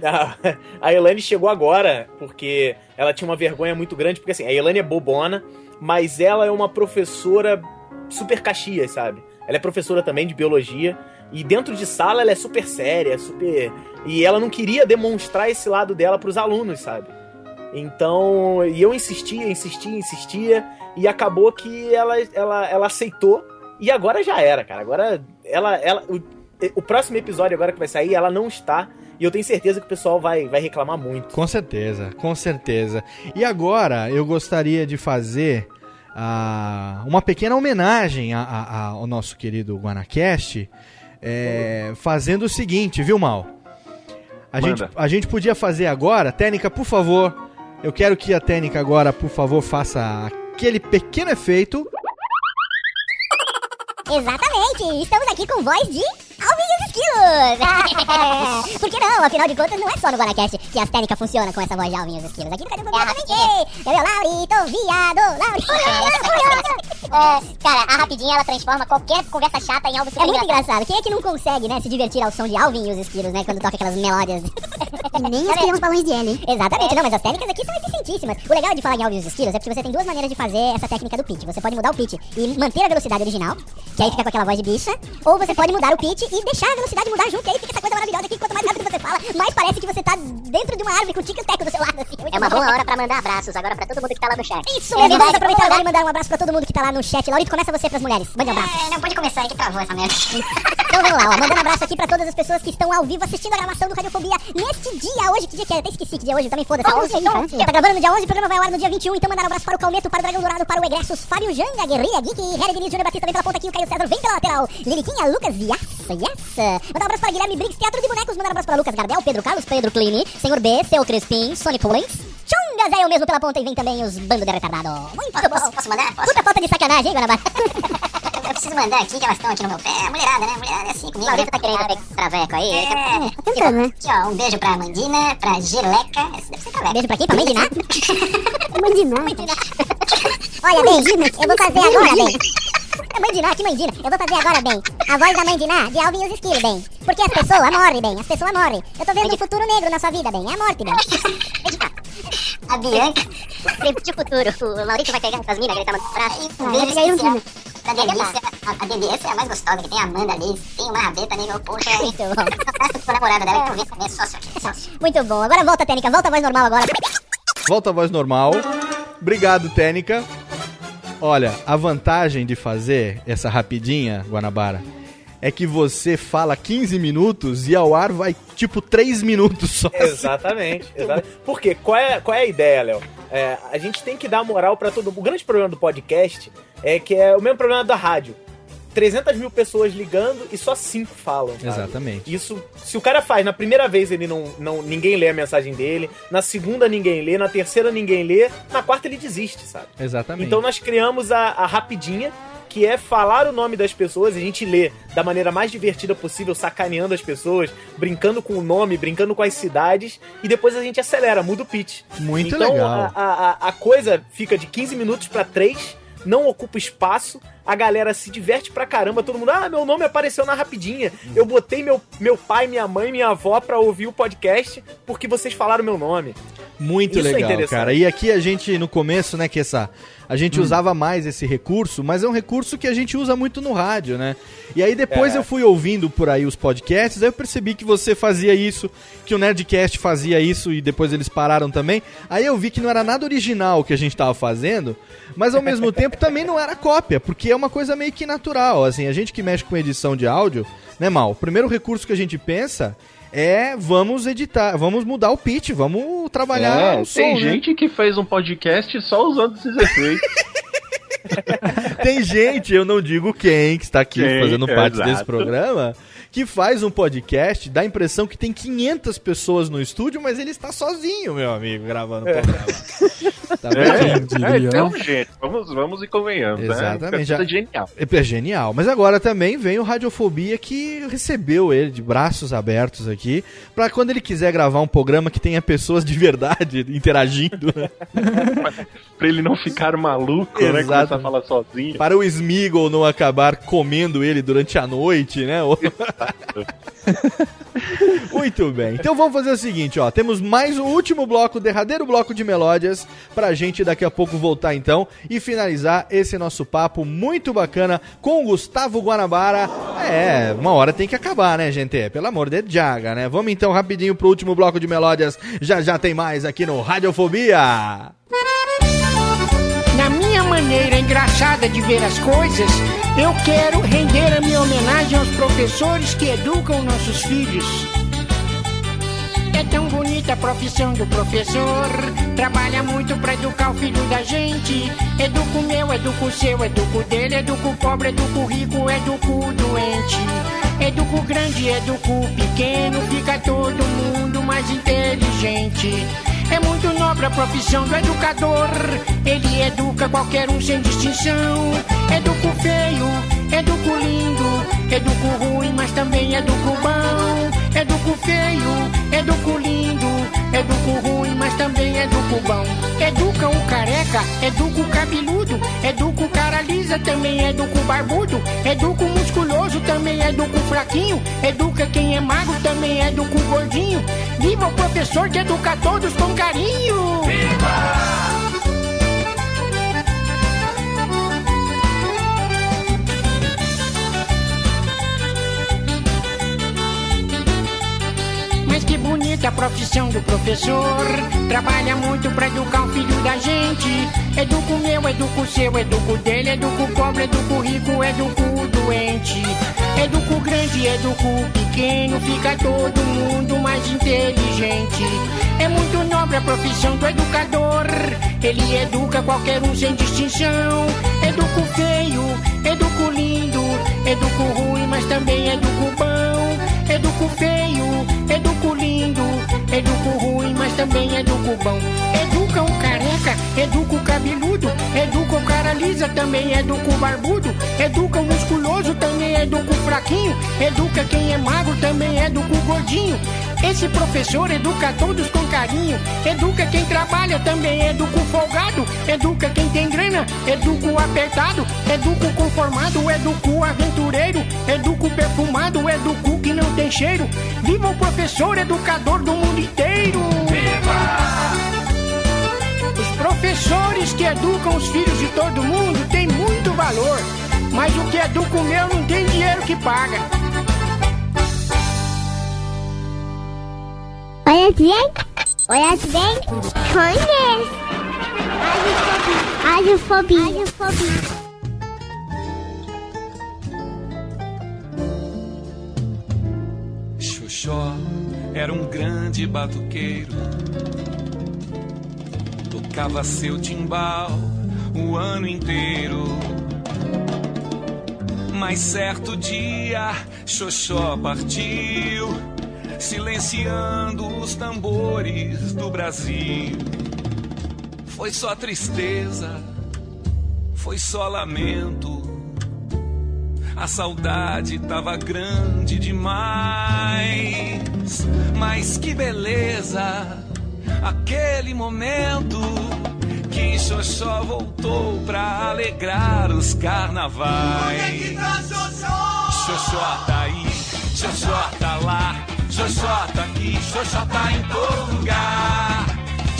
[LAUGHS]
A, Elane chegou agora porque ela tinha uma vergonha muito grande, porque assim, a Elane é bobona, mas ela é uma professora super caxias, sabe? Ela é professora também de biologia e dentro de sala ela é super séria, super e ela não queria demonstrar esse lado dela pros alunos, sabe? Então, e eu insistia, insistia, insistia e acabou que ela ela, ela aceitou e agora já era, cara. Agora ela ela o, o próximo episódio agora que vai sair, ela não está e eu tenho certeza que o pessoal vai, vai reclamar muito.
Com certeza, com certeza. E agora eu gostaria de fazer ah, uma pequena homenagem a- a- a- ao nosso querido Guanacast, é, fazendo o seguinte, viu, Mal? A gente, a gente podia fazer agora, Técnica, por favor. Eu quero que a Técnica agora, por favor, faça aquele pequeno efeito.
Exatamente, estamos aqui com voz de Alvin os Esquilos! [LAUGHS] Por que não? Afinal de contas, não é só no Guanacast que as técnicas funcionam com essa voz de Alvin e os Esquilos. Aqui no Cadê o Bobo também tem! Eu, Laurito, viado, Laurito! É, cara, a rapidinha ela transforma qualquer conversa chata em algo super É muito engraçado. Quem é que não consegue, né, se divertir ao som de Alvin e os Esquilos, né, quando toca aquelas melódias? [LAUGHS] Nem os criamos balões de L. Exatamente, não, mas as técnicas aqui são eficientíssimas. O legal de falar em Alvin e os Esquilos é porque você tem duas maneiras de fazer essa técnica do pitch. Você pode mudar o pitch e manter a velocidade original, que aí fica com aquela voz de bicha, ou você pode mudar o pitch e deixar a velocidade mudar junto, e aí fica essa coisa maravilhosa que quanto mais rápido você fala, mais parece que você tá dentro de uma árvore com e teco do seu lado. Assim. É uma boa hora pra mandar abraços agora pra todo mundo que tá lá no chat. Isso mesmo, vamos aproveitar agora e mandar um abraço pra todo mundo que tá lá no chat. Laurito, começa você pras mulheres. Mande um abraço. não pode começar, é que travou essa merda. [LAUGHS] então vamos lá, ó, mandando um abraço aqui pra todas as pessoas que estão ao vivo assistindo a gravação do Radiofobia neste dia, hoje, que dia que é? Até esqueci que dia é hoje, também foda-se.
Onze,
Então,
onze.
Tá gravando no dia 11, o programa vai ao ar no dia 21, então mandar um abraço para o Calmeto, para o Dragão Dourado, para o Egressos, Fábio Janga, Guerrilha Geek, Harry Denise, Júnior Batista, vem pela ponta aqui, o Caio César, vem pela lateral, Liriquinha, Lucas, yes, yes. Mandar um abraço para Guilherme Briggs, Teatro de Bonecos, mandar um abraço para Lucas Gardel, Pedro Carlos, Pedro Clini, Senhor B, Seu Crespim, Sonic Pullins, Chungas é eu mesmo pela ponta e vem também os bando de retardado. Muito bom. Posso, mandar? Puta falta de sacanagem, hein, Guanabara? [LAUGHS] Eu preciso mandar aqui que elas estão aqui no meu pé. Mulherada, né? Mulherada é assim comigo. Laurita tá querendo ver traveco aí. É, tá tentando, né? Aqui, ó, um beijo pra Mandina, pra Gileca. Esse deve ser traveco. Beijo pra quem? Pra Mandiná? [LAUGHS] Mandiná. Olha, bem, eu vou fazer agora, bem. É Mandiná, que Mandina. Eu vou fazer agora, bem, a voz da Mandiná de Alvin e os Esquilos, bem. Porque as pessoas morrem, bem. As pessoas morrem. Eu tô vendo um futuro negro na sua vida, bem. É a morte, bem. [LAUGHS] A Bianca, sempre de futuro. O Maurício vai pegar essas minas que ele tá mandando pra Um especial pra delícia. A, a delícia é a mais gostosa, que tem a Amanda ali. Tem uma rabeta nível, poxa. Muito bom. Namorada dela, que eu vi também, é sócio aqui, sócio. Muito bom. Agora volta a técnica, volta a voz normal agora.
Volta a voz normal. Obrigado, Técnica. Olha, a vantagem de fazer essa rapidinha, Guanabara, é que você fala 15 minutos e ao ar vai tipo 3 minutos só.
Exatamente, exatamente. Por quê? Qual é, qual é a ideia, Léo? É, a gente tem que dar moral pra todo mundo. O grande problema do podcast é que é o mesmo problema da rádio. 300 mil pessoas ligando e só 5 falam. sabe?
Exatamente.
Isso, se o cara faz na primeira vez, ele não, não. Ninguém lê a mensagem dele. Na segunda, ninguém lê. Na terceira, ninguém lê. Na quarta, ele desiste, sabe?
Exatamente.
Então nós criamos a, a rapidinha, que é falar o nome das pessoas, a gente lê da maneira mais divertida possível, sacaneando as pessoas, brincando com o nome, brincando com as cidades, e depois a gente acelera, muda o pitch.
Muito
então,
legal.
A, a, a coisa fica de 15 minutos pra 3, não ocupa espaço, a galera se diverte pra caramba, todo mundo, ah, meu nome apareceu na rapidinha. Eu botei meu, meu pai, minha mãe, minha avó pra ouvir o podcast porque vocês falaram meu nome.
Muito
Isso é
legal,
interessante.
cara. E aqui a gente, no começo, né, que essa. A gente
Hum.
usava mais esse recurso, mas é um recurso que a gente usa muito no rádio, né? E aí depois
É.
eu fui ouvindo por aí os podcasts, aí eu percebi que você fazia isso, que o Nerdcast fazia isso e depois eles pararam também. Aí eu vi que não era nada original o que a gente tava fazendo, mas ao mesmo [LAUGHS] tempo também não era cópia, porque é uma coisa meio que natural. Assim, a gente que mexe com edição de áudio, né, Mal? O primeiro recurso que a gente pensa é vamos editar, vamos mudar o pitch, vamos trabalhar
É,
o som,
tem
né?
gente que fez um podcast só usando esses efeitos. [LAUGHS] [LAUGHS]
Tem gente, eu não digo quem, que está aqui
Quem,
fazendo parte
exato.
desse programa, que faz um podcast, dá a impressão que tem 500 pessoas no estúdio, mas ele está sozinho, meu amigo, gravando o programa. [LAUGHS] Tá
É,
vendo?
é, então, gente, vamos, vamos e convenhamos,
Exatamente.
né? É genial.
É genial. Mas agora também vem o Radiofobia que recebeu ele de braços abertos aqui, pra quando ele quiser gravar um programa que tenha pessoas de verdade [LAUGHS] interagindo, né? [LAUGHS]
Pra ele não ficar maluco, né?
Exato.
Começar a falar sozinho.
Para o Smeagol não acabar comendo ele durante a noite, né? [LAUGHS] Muito bem. Então vamos fazer o seguinte, ó. Temos mais o último bloco, o derradeiro bloco de melódias, pra gente daqui a pouco voltar então e finalizar esse nosso papo muito bacana com o Gustavo Guanabara. É, uma hora tem que acabar, né, gente? Pelo amor de Jaga, né? Vamos então rapidinho pro último bloco de melódias. Já já tem mais aqui no Radiofobia.
Minha maneira engraçada de ver as coisas, eu quero render a minha homenagem aos professores que educam nossos filhos. É tão bonita a profissão do professor. Trabalha muito pra educar o filho da gente. Educa o meu, educa o seu, educa o dele, educa o pobre, educa o rico, educa o doente. Educo grande, educo pequeno, fica todo mundo mais inteligente. É muito nobre a profissão do educador. Ele educa qualquer um sem distinção. Educo feio, educo lindo, educo ruim, mas também educo bom. Educo feio, educo lindo, educo ruim, mas também educo bom. Educa o careca, educa o cabeludo, educa o cara lisa, também educa o barbudo. Educa o musculoso, também educa o fraquinho. Educa quem é magro, também educa o gordinho. Viva o professor que educa todos com carinho! Viva! Profissão do professor. Trabalha muito pra educar o filho da gente. Educa o meu, educa o seu, educa o dele, educa o pobre, educa o rico, educa o doente. Educa o grande, educa o pequeno, fica todo mundo mais inteligente. É muito nobre a profissão do educador. Ele educa qualquer um sem distinção. Educa o feio, educa o lindo, educa o ruim, mas também educa o bom. Educa o feio, educa o lindo, educa o ruim, mas também educa o bom. Educa o careca, educa o cabeludo, educa o cara lisa, também educa o barbudo. Educa o musculoso, também educa o fraquinho. Educa quem é magro, também educa o gordinho. Esse professor educa todos com carinho. Educa quem trabalha, também educa o folgado. Educa quem tem grana, educa o apertado. Educa o conformado, educa o aventureiro. Educa o perfumado, educa o que não tem cheiro. Viva o professor educador do mundo inteiro! Os professores que educam os filhos de todo mundo têm muito valor. Mas o que educa o meu não tem dinheiro que paga.
Olha bem, olha bem. Radiofobia.
Xoxó era um grande batuqueiro. Tocava seu timbal o ano inteiro. Mas certo dia, Xoxó partiu, silenciando os tambores do Brasil. Foi só tristeza, foi só lamento. A saudade tava grande demais. Mas que beleza, aquele momento que Xoxó voltou pra alegrar os carnavais. Xoxó tá aí, Xoxó tá lá, Xoxó tá aqui, Xoxó tá em todo lugar.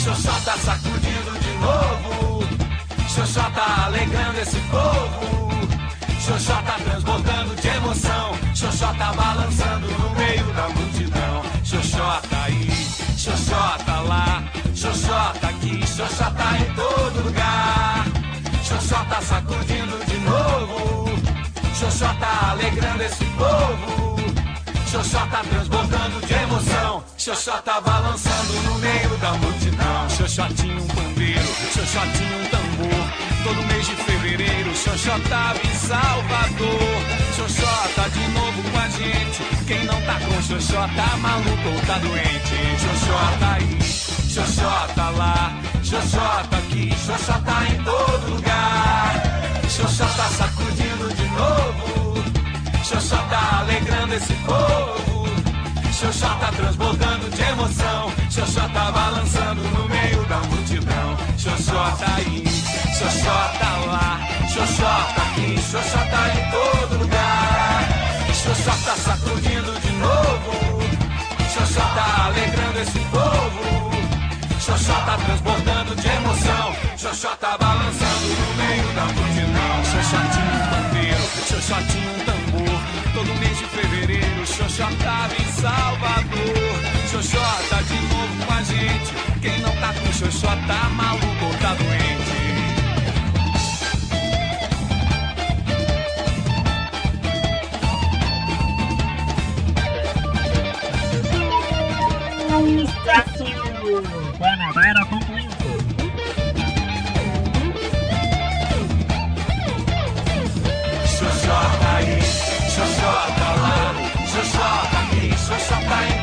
Xoxó tá sacudindo de novo, Xoxó tá alegrando esse povo. Xoxó tá transbordando de emoção, Xoxó tá balançando no meio da multidão. Xoxó tá aí, Xoxó tá lá, Xoxó tá aqui, Xoxó tá em todo lugar. Xoxó tá sacudindo de novo, Xoxó tá alegrando esse povo. Xoxó tá transbordando de emoção, Xoxó tá balançando no meio da multidão. Xoxó tinha um pandeiro, Xoxó tinha um tambor. Todo mês de fevereiro, Xoxó tava em Salvador. Xoxó tá de novo com a gente. Quem não tá com Xoxó tá maluco ou tá doente. Xoxó tá aí, Xoxó tá lá, Xoxó tá aqui, Xoxó tá em todo lugar. Xoxó tá sacudindo de novo. Xoxó tá alegrando esse povo. Xoxó tá transbordando de emoção. Xoxó tá balançando no meio da multidão. Xoxó tá aí, Xoxó tá lá. Xoxó tá aqui, Xoxó tá em todo lugar. Xoxó tá sacudindo de novo. Xoxó tá alegrando esse povo. Xoxó tá transbordando de emoção. Xoxó tá balançando no meio da multidão. Xoxó tinha um pandeiro, Xoxó tinha um tambor. Todo mês de fevereiro, Xoxó tava em Salvador. Xoxó tá de novo com a gente. Quem não tá com Xoxó tá maluco ou tá doente.
Guanabara concluindo.
Xoxó tá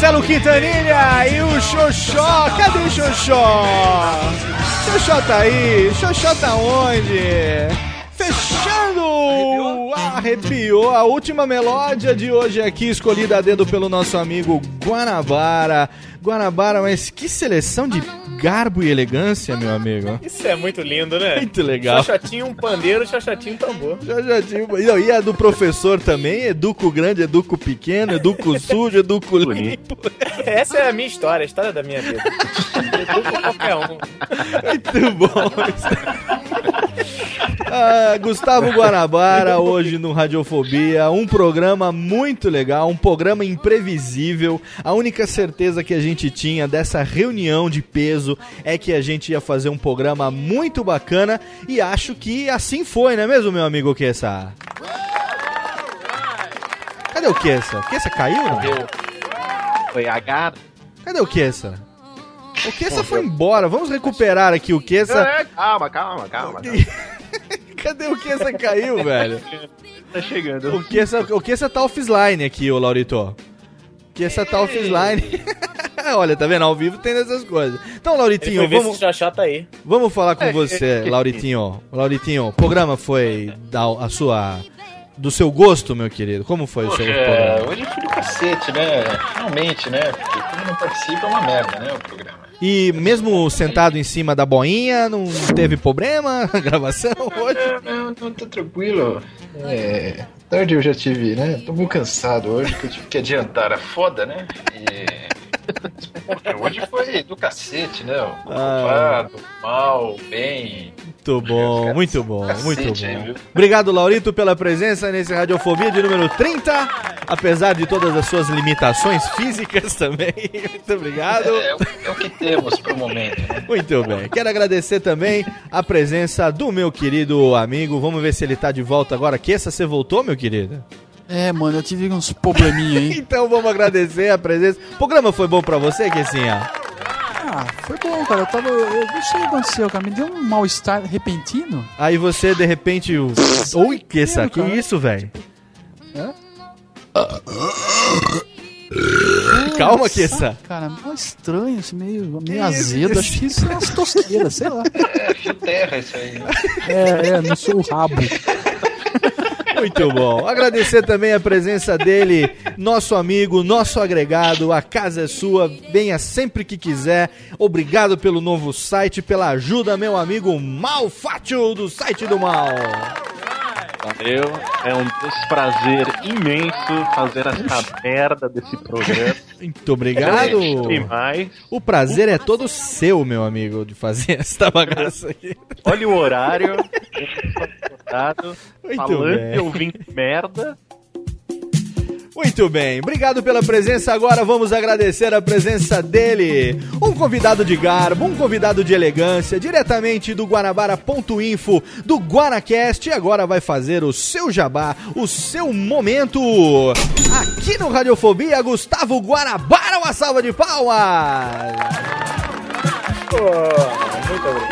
Marcelo Quintanilha e o Xoxó. Cadê o Xoxó? Xoxó tá aí. Xoxó tá onde? Fechando! Arrepiou a última melódia de hoje aqui, escolhida a dedo pelo nosso amigo Guanabara. Guanabara, mas que seleção de garbo e elegância, meu amigo.
Isso é muito lindo, né?
Muito legal.
Xoxotinho um pandeiro, xoxotinho um tambor.
Xoxotinho. Não, e a do professor também, educo grande, educo pequeno, educo sujo, educo limpo.
Essa é a minha história, a história da minha vida. [LAUGHS] Educo qualquer um.
Muito bom. [LAUGHS] Ah, Gustavo Guanabara, hoje no Radiofobia, um programa muito legal, um programa imprevisível. A única certeza que a gente tinha dessa reunião de peso é que a gente ia fazer um programa muito bacana e acho que assim foi, não é mesmo, meu amigo Kessa? Cadê o Kessa? O Kessa caiu? não?
Foi H.
Cadê o Kessa? O Kessa foi embora, vamos recuperar aqui o Kessa.
É, calma, calma, calma. calma. [LAUGHS]
Cadê o Kessa caiu, [LAUGHS] velho?
Tá chegando.
O Kessa, o Kessa tá offline aqui, ô Laurito. O Kessa tá offline. [LAUGHS] Olha, tá vendo? Ao vivo tem dessas coisas. Então,
Ele
Lauritinho,
ver
vamos,
se tá aí.
vamos falar com
É,
você,
é, é.
Lauritinho. Lauritinho, o programa foi da a sua do seu gosto, meu querido. Como foi o seu
Poxa,
programa?
hoje foi do cacete, né? Finalmente, né? Porque quando não participa é uma merda, né? O programa.
E mesmo sentado em cima da boinha, não teve problema na gravação hoje?
Não, não, tá tranquilo. É, tarde eu já tive, né? Tô meio cansado hoje, que eu tive que adiantar. Era foda, né? E. Hoje foi do cacete, né? O Comprovado, mal, bem.
Muito bom, muito bom, muito
hein,
bom. Obrigado, Laurito, pela presença nesse Radiofobia de número 30. Apesar de todas as suas limitações físicas também. [LAUGHS] Muito obrigado.
É, é o- é o que temos pro momento. né?
Muito bem. Quero agradecer também a presença do meu querido amigo. Vamos ver se ele tá de volta agora. Kessa, você voltou, meu querido?
É, mano, eu tive uns probleminha aí. [LAUGHS]
Então vamos agradecer a presença. O programa foi bom pra você, Kessinha?
Ah, foi bom, cara. Eu tava. Eu não sei o que aconteceu, cara. Me deu um mal-estar repentino.
Aí você, de repente... o- Oi, que
cara.
isso, velho?
Hã? [LAUGHS]
Calma, Kessa.
Cara, meio estranho, assim, meio, meio
isso,
azedo.
isso?
Acho que isso é umas tosqueiras, sei lá.
É, terra isso aí.
É, é, não sou o rabo.
Muito bom. Agradecer também a presença dele, nosso amigo, nosso agregado. A casa é sua, venha sempre que quiser. Obrigado pelo novo site, pela ajuda, meu amigo Malfátio do site do Mal.
Valeu. É um desprazer imenso fazer essa merda desse programa.
Muito obrigado.
Demais.
O prazer é todo seu, meu amigo, de fazer esta bagaça aqui.
Olha o horário.
Muito
falando
bem.
e ouvindo merda.
Muito bem, obrigado pela presença. Agora vamos agradecer a presença dele, um convidado de garbo, um convidado de elegância, diretamente do Guanabara.info, do Guanacast. E agora vai fazer o seu jabá, o seu momento. Aqui no Radiofobia, Gustavo Guanabara, uma salva de palmas.
Pô, muito obrigado.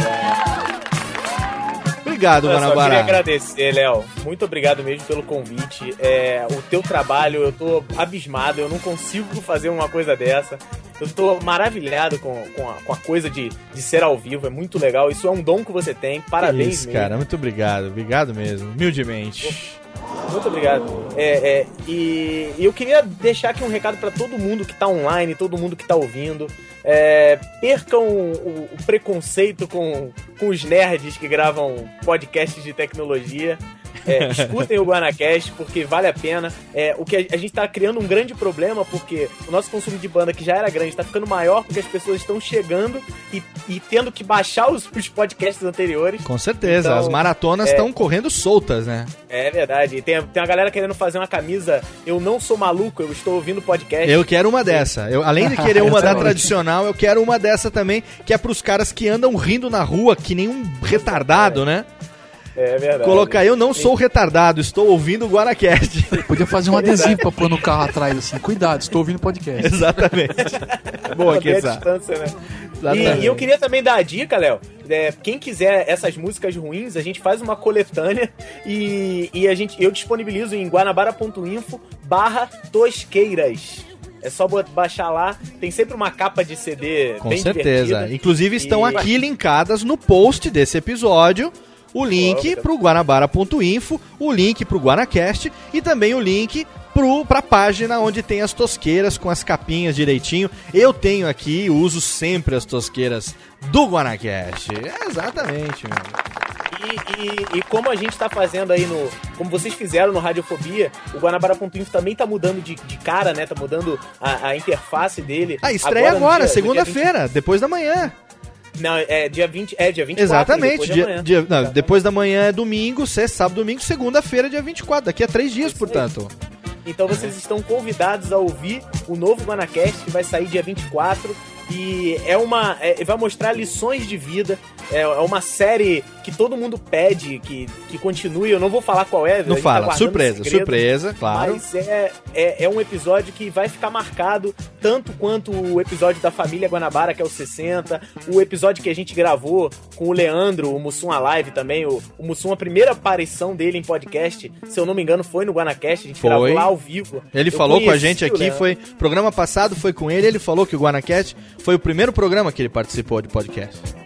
Obrigado,
Eu só queria
Guanabara.
agradecer, Léo. Muito obrigado mesmo pelo convite. É, o teu trabalho, eu tô abismado, eu não consigo fazer uma coisa dessa. Eu tô maravilhado com, com, a, com a coisa de, de ser ao vivo, é muito legal. Isso é um dom que você tem. Parabéns,
Isso,
mesmo.
cara, muito obrigado, obrigado mesmo, humildemente.
Muito obrigado. É, é, e, e eu queria deixar aqui um recado pra todo mundo que tá online, todo mundo que tá ouvindo. É, percam o, o preconceito com, com os nerds que gravam podcasts de tecnologia. É, escutem o Guanacast, porque vale a pena. É, o que a, a gente tá criando um grande problema, porque o nosso consumo de banda, que já era grande, tá ficando maior porque as pessoas estão chegando e, e tendo que baixar os, os podcasts anteriores.
Com certeza,
Então,
as maratonas
é-
estão correndo soltas, né?
É verdade. E tem, tem uma galera querendo fazer uma camisa. Eu não sou maluco, eu estou ouvindo podcast.
Eu quero uma dessa. Eu, além de querer [LAUGHS] uma
é
da tradicional, eu quero uma dessa também, que é pros caras que andam rindo na rua, que nem um retardado, né?
É verdade.
Colocar eu não sou retardado, estou ouvindo o Guanacast. [LAUGHS]
Podia fazer um adesivo pra pôr no carro atrás, assim. Cuidado, estou ouvindo podcast. [LAUGHS]
Exatamente. Boa, Quetzal.
distância, né?
Exatamente.
E, e eu queria também dar a dica, Léo. é, quem quiser essas músicas ruins, a gente faz uma coletânea e, e a gente, eu disponibilizo em guanabara.info barra tosqueiras. É só baixar lá, tem sempre uma capa de CD
Com
bem
certeza.
divertida.
Inclusive estão
E-
aqui linkadas no post desse episódio. O link
Óbvio.
pro guanabara.info, o link pro Guanacast e também o link pro, pra página onde tem as tosqueiras com as capinhas direitinho. Eu tenho aqui, uso sempre as tosqueiras do Guanacast. É, exatamente, meu.
E, e- e como a gente tá fazendo aí no. Como vocês fizeram no Radiofobia, o Guanabara.info também tá mudando de, de cara, né? Tá mudando a, a interface dele.
Ah, estreia agora,
dia
segunda-feira, depois da manhã.
20 Não, é dia 20. É dia 24.
Exatamente.
depois de
Dia,
amanhã.
dia- não, depois da manhã é domingo, sexta, sábado, domingo, segunda-feira, dia 24. Daqui a três dias, portanto.
Então vocês estão convidados a ouvir o novo Guanacast que vai sair dia 24. E é uma. é- vai mostrar lições de vida. É, é uma série que todo mundo pede que, que continue. Eu não vou falar qual é.
Não
tá
fala.
guardando
surpresa,
segredo,
surpresa, claro.
Mas é, é, é um episódio que vai ficar marcado tanto quanto o episódio da família Guanabara, que é o 60, o episódio que a gente gravou com o Leandro, o Mussum Alive também. O, o Mussum, a primeira aparição dele em podcast, se eu não me engano, foi no Guanacast. A gente
Foi.
gravou lá ao vivo.
Ele
Eu
falou com a gente aqui,
Leandro.
foi. Programa passado foi com ele, ele falou que o Guanacast foi o primeiro programa que ele participou de podcast.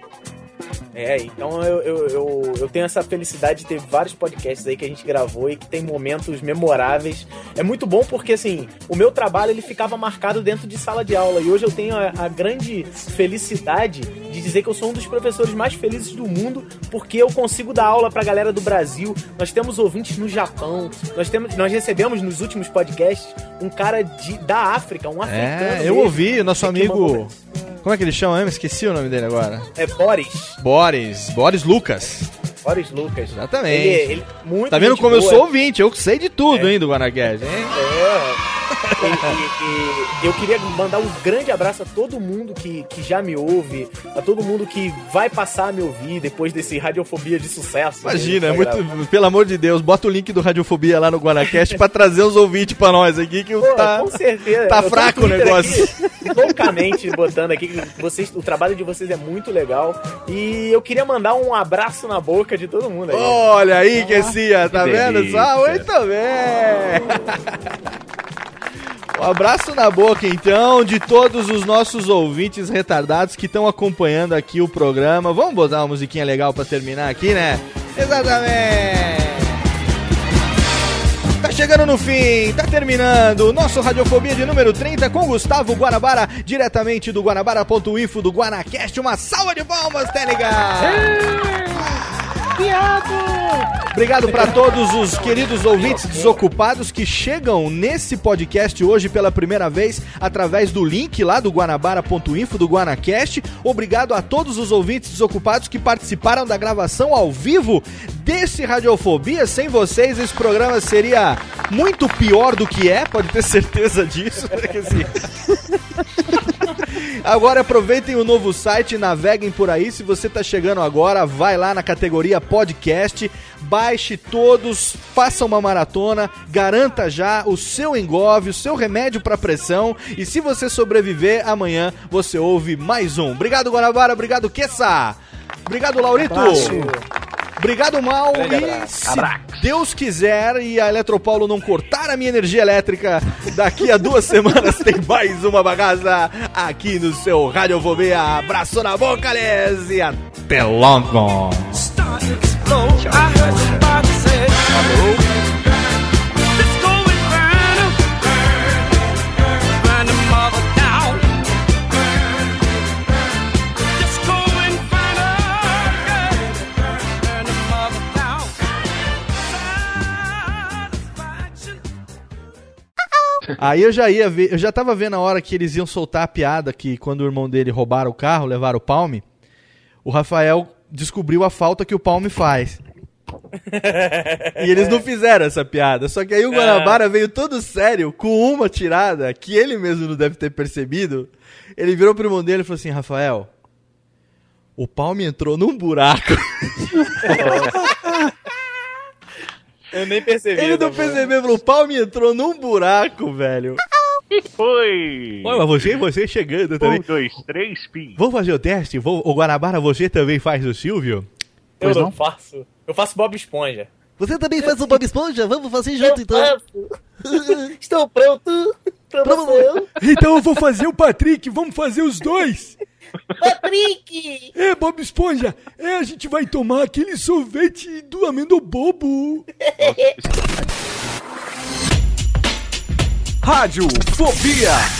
É, então eu, eu, eu, eu tenho essa felicidade de ter vários podcasts aí que a gente gravou e que tem momentos memoráveis. É muito bom porque, assim, o meu trabalho ele ficava marcado dentro de sala de aula. E hoje eu tenho a, a grande felicidade de dizer que eu sou um dos professores mais felizes do mundo porque eu consigo dar aula pra galera do Brasil. Nós temos ouvintes no Japão. Nós, temos, nós recebemos nos últimos podcasts um cara de, da África, um africano.
É, eu
mesmo,
ouvi, nosso
mandou
amigo. Como é que ele chama mesmo? Esqueci o nome dele agora.
É Boris.
Boris. Boris Lucas.
Boris Lucas.
Exatamente.
Ele, ele, muito
tá vendo como eu
boa.
sou ouvinte? Eu sei de tudo, hein, do Guanacast, hein?
É. E, e- e eu queria mandar um grande abraço a todo mundo que, que já me ouve, a todo mundo que vai passar a me ouvir depois desse Radiofobia de sucesso.
Imagina, é muito. Pelo amor de Deus, bota o link do Radiofobia lá no Guanacast pra trazer os ouvintes pra nós aqui, que
Pô,
tá.
com certeza.
tá
Eu
fraco o negócio.
aqui, loucamente botando aqui vocês, o trabalho de vocês é muito legal. E eu queria mandar um abraço na boca de todo mundo aí.
Olha aí, Kessia, tá
que
vendo
delícia.
só? Muito bem! [LAUGHS] Um abraço na boca, então, de todos os nossos ouvintes retardados que estão acompanhando aqui o programa. Vamos botar uma musiquinha legal pra terminar aqui, né? Exatamente! Tá chegando no fim, tá terminando o nosso Radiofobia de número 30 com Gustavo Guanabara, diretamente do Guanabara.info do Guanacast. Uma salva de palmas, Técnica! Obrigado para todos os queridos ouvintes desocupados que chegam nesse podcast hoje pela primeira vez através do link lá do guanabara.info do Guanacast. Obrigado a todos os ouvintes desocupados que participaram da gravação ao vivo desse Radiofobia. Sem vocês, esse programa seria muito pior do que é, pode ter certeza disso. porque, assim, [LAUGHS] Agora aproveitem o novo site, naveguem por aí. Se você tá chegando agora, vai lá na categoria podcast, baixe todos, faça uma maratona, garanta já o seu engove, o seu remédio para pressão. E se você sobreviver, amanhã você ouve mais um. Obrigado, Guanabara. Obrigado, Kessa. Obrigado, Laurito. Obrigado, Mal.
Grande
E
abraço.
se Deus quiser e a Eletropaulo não cortar a minha energia elétrica, daqui a duas [LAUGHS] semanas tem mais uma bagaça aqui no seu Radiofobia. Abraço na boca, Les, e até logo. Aí eu já ia ver, eu já tava vendo a hora que eles iam soltar a piada que quando o irmão dele roubaram o carro, levaram o Palme, o Rafael descobriu a falta que o Palme faz. E eles não fizeram essa piada. Só que aí o Guanabara veio todo sério, com uma tirada, que ele mesmo não deve ter percebido. Ele virou pro irmão dele e falou assim: Rafael, o Palme entrou num buraco.
Eu nem percebi.
Ele não percebeu, falou: o Palme entrou num buraco, velho.
E foi!
Olha, mas você, você chegando também.
Um, dois, três, pim.
Vamos fazer o teste? Vou- O Guanabara, você também faz o Silvio?
Eu não faço. Eu faço Bob Esponja.
Você também faz o Bob Esponja? Vamos fazer junto então. [LAUGHS]
Estou pronto pra você.
Então eu vou fazer o Patrick, vamos fazer os dois.
Patrick!
É, Bob Esponja, é, a gente vai tomar aquele sorvete do amendo bobo.
Rádio Fobia.